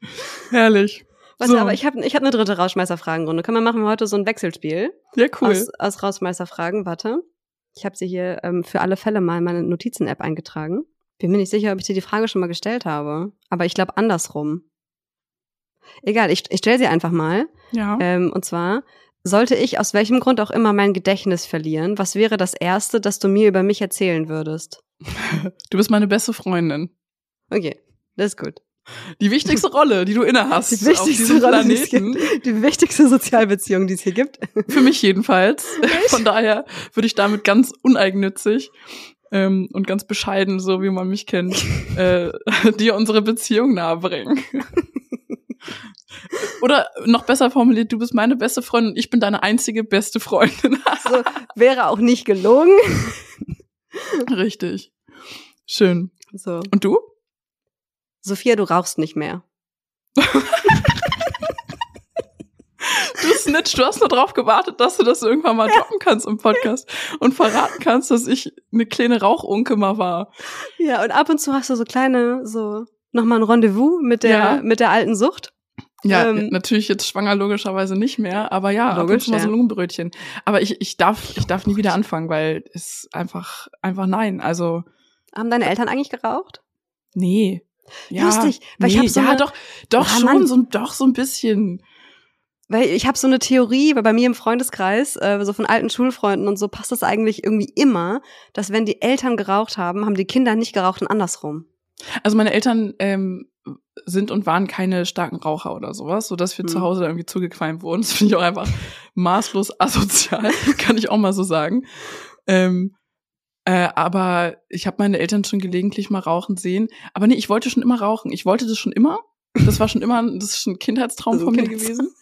Herrlich. Warte, So. aber ich habe ich hab eine dritte Rausschmeißerfragenrunde. Können wir machen heute so ein Wechselspiel Ja, cool. aus, aus Rausschmeißerfragen? Warte. Ich habe sie hier ähm, für alle Fälle mal in meine Notizen-App eingetragen. Bin mir nicht sicher, ob ich dir die Frage schon mal gestellt habe. Aber ich glaube andersrum. Egal, ich, ich stelle sie einfach mal. ja. Ähm, und zwar, sollte ich aus welchem Grund auch immer mein Gedächtnis verlieren, was wäre das Erste, das du mir über mich erzählen würdest? Du bist meine beste Freundin. Okay, das ist gut. Die wichtigste Rolle, die du innehast Die auf wichtigste diesem Rolle, die Planeten. gibt. Die wichtigste Sozialbeziehung, die es hier gibt. Für mich jedenfalls. Von daher würde ich damit ganz uneigennützig ähm, und ganz bescheiden, so wie man mich kennt, [LAUGHS] äh, [LAUGHS] dir unsere Beziehung nahebringen. Oder noch besser formuliert, du bist meine beste Freundin und ich bin deine einzige beste Freundin. So, wäre auch nicht gelogen. [LAUGHS] Richtig. Schön. So. Und du? Sophia, du rauchst nicht mehr. [LAUGHS] Du Snitch, du hast nur drauf gewartet, dass du das irgendwann mal droppen kannst im Podcast und verraten kannst, dass ich eine kleine Rauchunke mal war. Ja, und ab und zu hast du so kleine, so nochmal ein Rendezvous mit der, Ja. mit der alten Sucht. Ja, Ähm, natürlich jetzt schwanger logischerweise nicht mehr, aber ja, ab Logisch, zu mal so ja. Lungenbrötchen. Aber ich, ich darf, ich darf nie wieder anfangen, weil es einfach, einfach nein. Also, Haben deine Eltern eigentlich geraucht? nee. Ja, Lustig, weil nee, ich hab so ja, eine- doch, doch Ah, schon, Mann. so, doch so ein bisschen. Weil ich habe so eine Theorie, weil bei mir im Freundeskreis, äh, so von alten Schulfreunden und so, passt das eigentlich irgendwie immer, dass wenn die Eltern geraucht haben, haben die Kinder nicht geraucht und andersrum. Also meine Eltern ähm, sind und waren keine starken Raucher oder sowas, so dass wir Hm. zu Hause da irgendwie zugequalmt wurden. Das finde ich auch einfach maßlos asozial, [LAUGHS] kann ich auch mal so sagen. Ähm, äh, aber ich habe meine Eltern schon gelegentlich mal rauchen sehen. Aber nee, ich wollte schon immer rauchen. Ich wollte das schon immer. Das war schon immer, ein- das ist schon ein Kindheitstraum Also von mir Kindheitstraum. gewesen.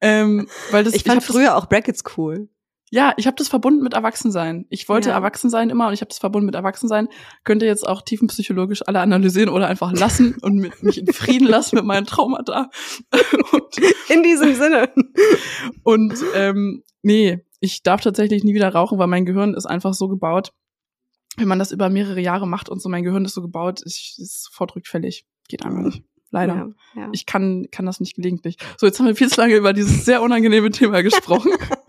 Ähm, weil das, Ich fand das, früher auch Brackets cool. Ja, ich habe das verbunden mit Erwachsensein. Ich wollte Ja. Erwachsen sein immer und ich habe das verbunden mit Erwachsensein. Könnt ihr jetzt auch tiefenpsychologisch alle analysieren oder einfach lassen und mit, mich in Frieden lassen mit meinen Traumata. [LAUGHS] und In diesem Sinne. und ähm, nee, ich darf tatsächlich nie wieder rauchen, weil mein Gehirn ist einfach so gebaut. Wenn man das über mehrere Jahre macht und so, mein Gehirn ist so gebaut, ich, ist sofort rückfällig. Geht einfach nicht. Leider. Ja, ja. Ich kann, kann das nicht gelegentlich. So, jetzt haben wir viel zu lange über dieses sehr unangenehme Thema gesprochen. [LAUGHS]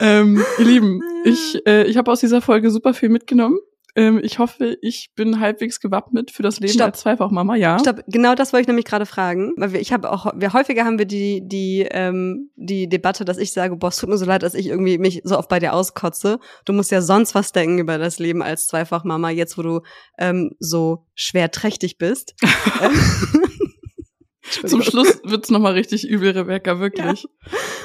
ähm, ihr Lieben, [LAUGHS] ich, äh, ich habe aus dieser Folge super viel mitgenommen. Ähm, ich hoffe, ich bin halbwegs gewappnet für das Leben Stopp. als Zweifachmama, ja. Stopp, genau das wollte ich nämlich gerade fragen. Weil wir, ich habe auch, wir häufiger haben wir die, die, ähm, die Debatte, dass ich sage, boah, es tut mir so leid, dass ich irgendwie mich so oft bei dir auskotze. Du musst ja sonst was denken über das Leben als Zweifachmama, jetzt wo du ähm, so schwer trächtig bist. [LAUGHS] [LAUGHS] Zum Schluss wird's noch nochmal richtig übel, Rebecca, wirklich.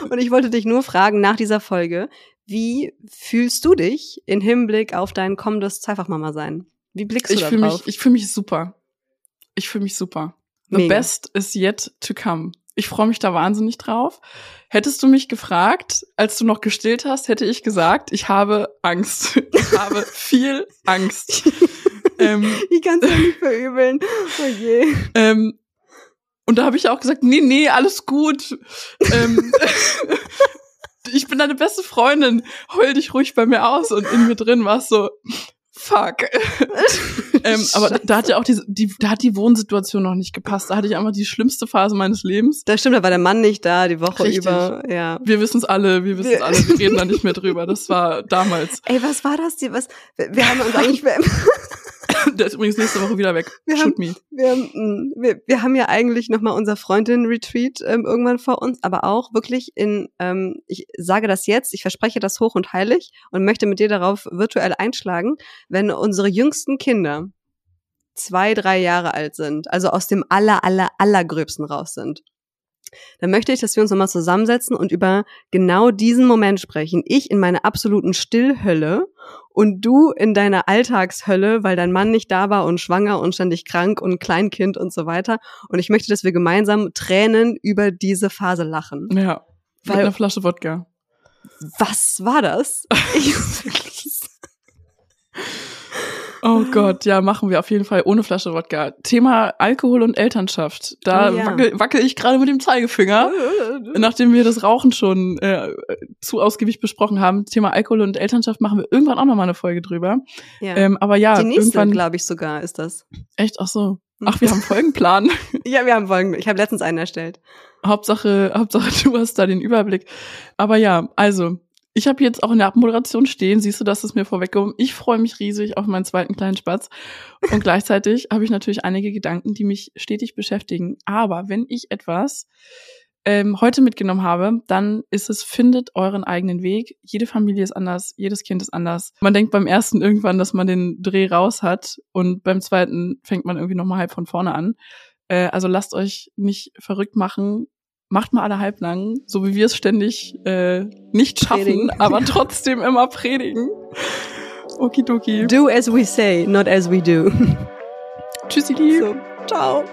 Und ich wollte dich nur fragen nach dieser Folge, wie fühlst du dich in Hinblick auf dein kommendes Zweifachmama sein? Wie blickst du Ich da fühle drauf? mich, ich fühle mich super. Ich fühle mich super. The Mega. best is yet to come. Ich freue mich da wahnsinnig drauf. Hättest du mich gefragt, als du noch gestillt hast, hätte ich gesagt, ich habe Angst. Ich habe [LAUGHS] viel Angst. ähm, ich kann es ja nicht verübeln. Oh je. ähm, und da habe ich auch gesagt, nee, nee, alles gut. ähm, [LAUGHS] ich bin deine beste Freundin. Heul dich ruhig bei mir aus. Und in mir drin war es so, fuck. [LAUGHS] ähm, aber da, da hat ja auch diese, die, da hat die Wohnsituation noch nicht gepasst. Da hatte ich einfach die schlimmste Phase meines Lebens. Das stimmt, da war der Mann nicht da, die Woche Richtig. über. Ja. Wir wissen es alle, wir wissen es alle, wir reden da nicht mehr drüber. Das war damals. Ey, was war das? Die, was, wir, haben uns eigentlich, wir, [LAUGHS] [LAUGHS] Der ist übrigens nächste Woche wieder weg. Wir Shoot me. wir, mm, wir, wir haben ja eigentlich noch mal unser Freundin-Retreat ähm, irgendwann vor uns, aber auch wirklich in, ähm, ich sage das jetzt, ich verspreche das hoch und heilig und möchte mit dir darauf virtuell einschlagen, wenn unsere jüngsten Kinder zwei, drei Jahre alt sind, also aus dem aller, aller, allergröbsten raus sind, dann möchte ich, dass wir uns nochmal zusammensetzen und über genau diesen Moment sprechen. Ich in meiner absoluten Stillhölle und du in deiner Alltagshölle, weil dein Mann nicht da war und schwanger und ständig krank und Kleinkind und so weiter. Und ich möchte, dass wir gemeinsam Tränen über diese Phase lachen. Ja. Mit Weil- einer Flasche Wodka. Was war das? [LAUGHS] [LAUGHS] Oh Gott, ja, machen wir auf jeden Fall ohne Flasche Wodka. Thema Alkohol und Elternschaft. Da Oh ja. wackel, wackel ich gerade mit dem Zeigefinger, [LAUGHS] nachdem wir das Rauchen schon äh, zu ausgiebig besprochen haben. Thema Alkohol und Elternschaft machen wir irgendwann auch noch mal eine Folge drüber. Ja. Ähm, aber ja, Die nächste, irgendwann glaube ich sogar, ist das. echt ach so. Ach, wir haben Folgenplan. [LAUGHS] [LAUGHS] Ja, wir haben Folgen. Ich habe letztens einen erstellt. Hauptsache, Hauptsache, du hast da den Überblick. Aber ja, also, ich habe jetzt auch in der Abmoderation stehen, siehst du, das ist mir vorweggekommen. Ich freue mich riesig auf meinen zweiten kleinen Spatz. Und gleichzeitig [LAUGHS] habe ich natürlich einige Gedanken, die mich stetig beschäftigen. Aber wenn ich etwas ähm, heute mitgenommen habe, dann ist es, findet euren eigenen Weg. Jede Familie ist anders, jedes Kind ist anders. Man denkt beim ersten irgendwann, dass man den Dreh raus hat und beim zweiten fängt man irgendwie nochmal halb von vorne an. Äh, also lasst euch nicht verrückt machen. Macht mal alle halblang, so wie wir es ständig äh, nicht schaffen, Predigen. [LAUGHS] aber trotzdem immer predigen. Okidoki. Do as we say, not as we do. Tschüssi. So, ciao.